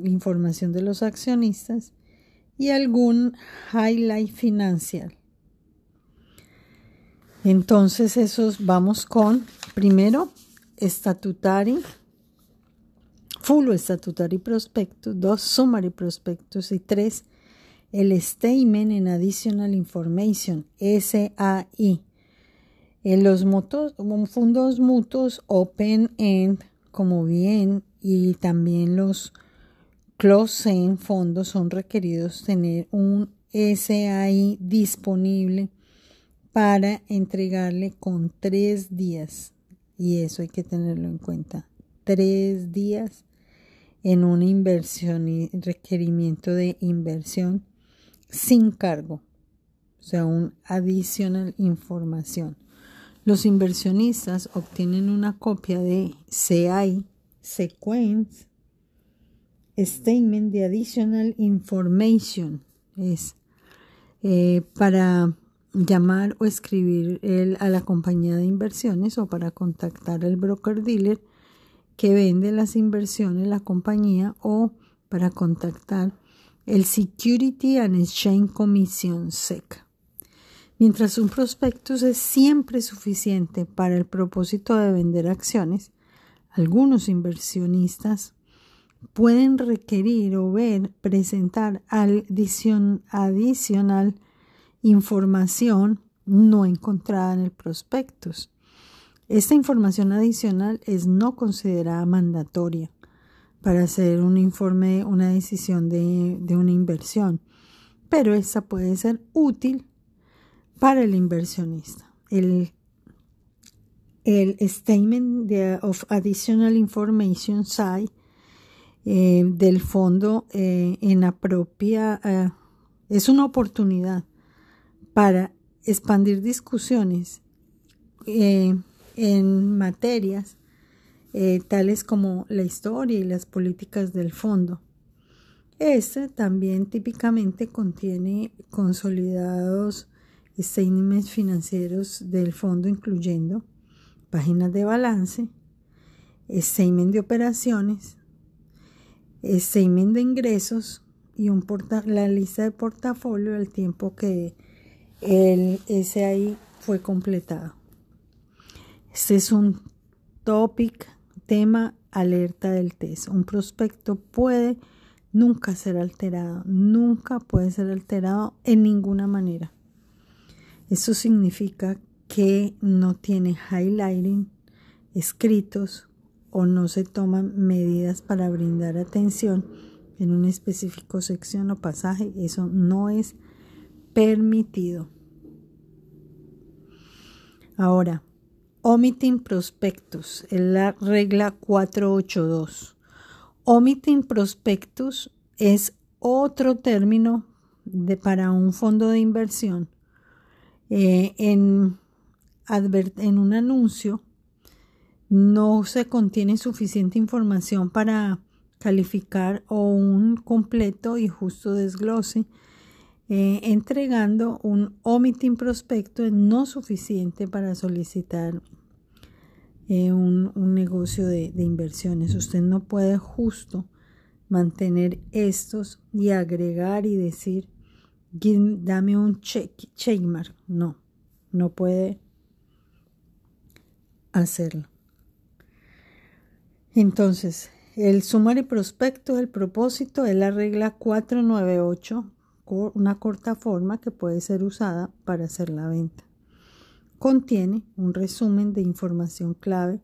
información de los accionistas y algún highlight financial entonces, esos vamos con primero Statutory full statutory prospectus, dos summary prospectus y tres el Statement in Additional Information, SAI. En los fondos mutuos open end, como bien, y también los close end fondos son requeridos tener un SAI disponible para entregarle con tres días. Y eso hay que tenerlo en cuenta. Tres días en una inversión y requerimiento de inversión sin cargo, o sea, un adicional información. Los inversionistas obtienen una copia de CI, Sequence, Statement de Additional Information, es eh, para llamar o escribir a la compañía de inversiones o para contactar al broker dealer que vende las inversiones, la compañía, o para contactar el Security and Exchange Commission SEC. Mientras un prospectus es siempre suficiente para el propósito de vender acciones, algunos inversionistas pueden requerir o ver presentar adicional información no encontrada en el prospectus. Esta información adicional es no considerada mandatoria para hacer un informe, una decisión de, una inversión, pero esta puede ser útil para el inversionista. El, el Statement of Additional Information SAI eh, del fondo eh, en apropia eh, es una oportunidad para expandir discusiones en materias tales como la historia y las políticas del fondo. Este también típicamente contiene consolidados statements financieros del fondo, incluyendo páginas de balance, statement de operaciones, statement de ingresos y un la lista de portafolio al tiempo que el SAI fue completado. Este es un topic tema alerta del test. Un prospecto puede nunca ser alterado, nunca puede ser alterado en ninguna manera. Eso significa que no tiene highlighting escritos o no se toman medidas para brindar atención en una específico sección o pasaje. Eso no es permitido. Ahora, Omitting prospectus, es la regla 482. Omitting prospectus es otro término de, para un fondo de inversión. Eh, en, en un anuncio no se contiene suficiente información para calificar o un completo y justo desglose eh, entregando un omitting prospecto no suficiente para solicitar eh, un, negocio de, inversiones. Usted no puede justo mantener estos y agregar y decir, dame un check, checkmark. No, no puede hacerlo. Entonces, el sumario prospecto, el propósito es la regla 498 una corta forma que puede ser usada para hacer la venta. Contiene un resumen de información clave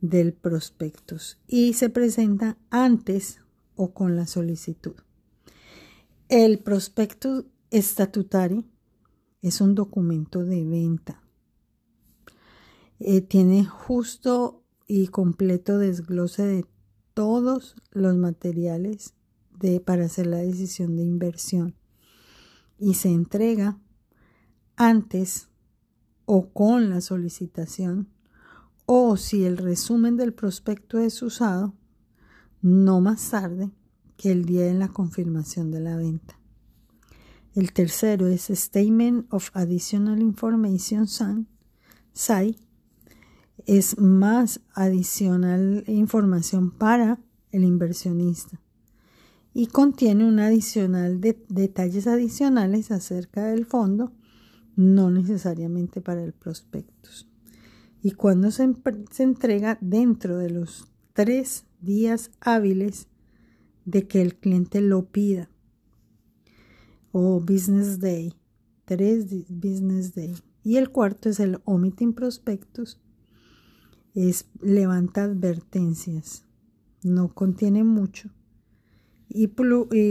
del prospectus y se presenta antes o con la solicitud. El prospectus estatutario es un documento de venta. Eh, tiene justo y completo desglose de todos los materiales de, para hacer la decisión de inversión y se entrega antes o con la solicitación o si el resumen del prospecto es usado, no más tarde que el día de la confirmación de la venta. El tercero es Statement of Additional Information SAI. Es más adicional información para el inversionista y contiene un adicional de detalles adicionales acerca del fondo, no necesariamente para el prospectus. Y cuando se, se entrega dentro de los tres días hábiles de que el cliente lo pida. O business day. Tres business day. Y el cuarto es el omitting prospectus. Es levanta advertencias. No contiene mucho. Y,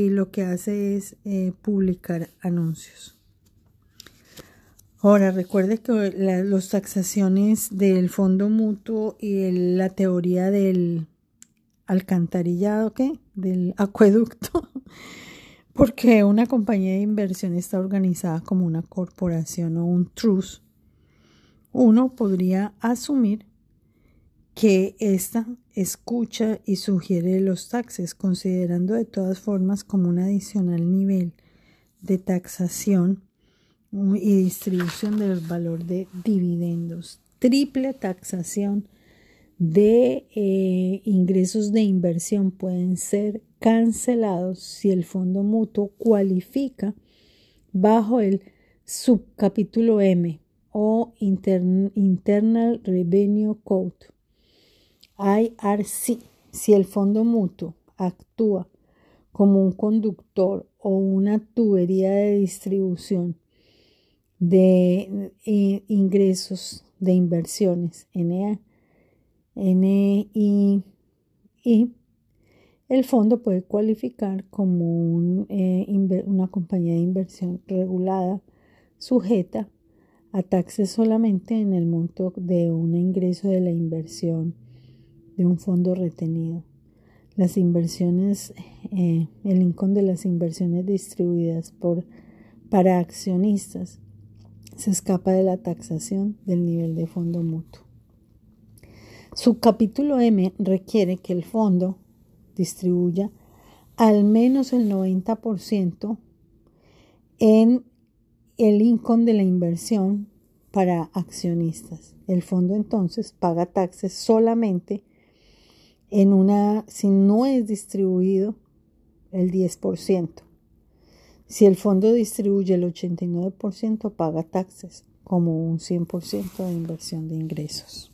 lo que hace es eh, publicar anuncios. Ahora, recuerde que las taxaciones del fondo mutuo y la teoría del alcantarillado, ¿qué? Del acueducto, porque una compañía de inversión está organizada como una corporación o un trust, uno podría asumir que ésta escucha y sugiere los taxes, considerando de todas formas como un adicional nivel de taxación y distribución del valor de dividendos. Triple taxación de eh, ingresos de inversión pueden ser cancelados si el fondo mutuo cualifica bajo el subcapítulo M o Internal Revenue Code IRC. Si el fondo mutuo actúa como un conductor o una tubería de distribución de eh, ingresos de inversiones, NEI, y el fondo puede cualificar como eh, una compañía de inversión regulada sujeta a taxes solamente en el monto de un ingreso de la inversión de un fondo retenido. Las inversiones, eh, el income de las inversiones distribuidas por, para accionistas se escapa de la taxación del nivel de fondo mutuo. Su capítulo M requiere que el fondo distribuya al menos el 90% en el income de la inversión para accionistas. El fondo entonces paga taxes solamente en una, si no es distribuido, el 10%. Si el fondo distribuye el 89%, paga taxes como un 100% de inversión de ingresos.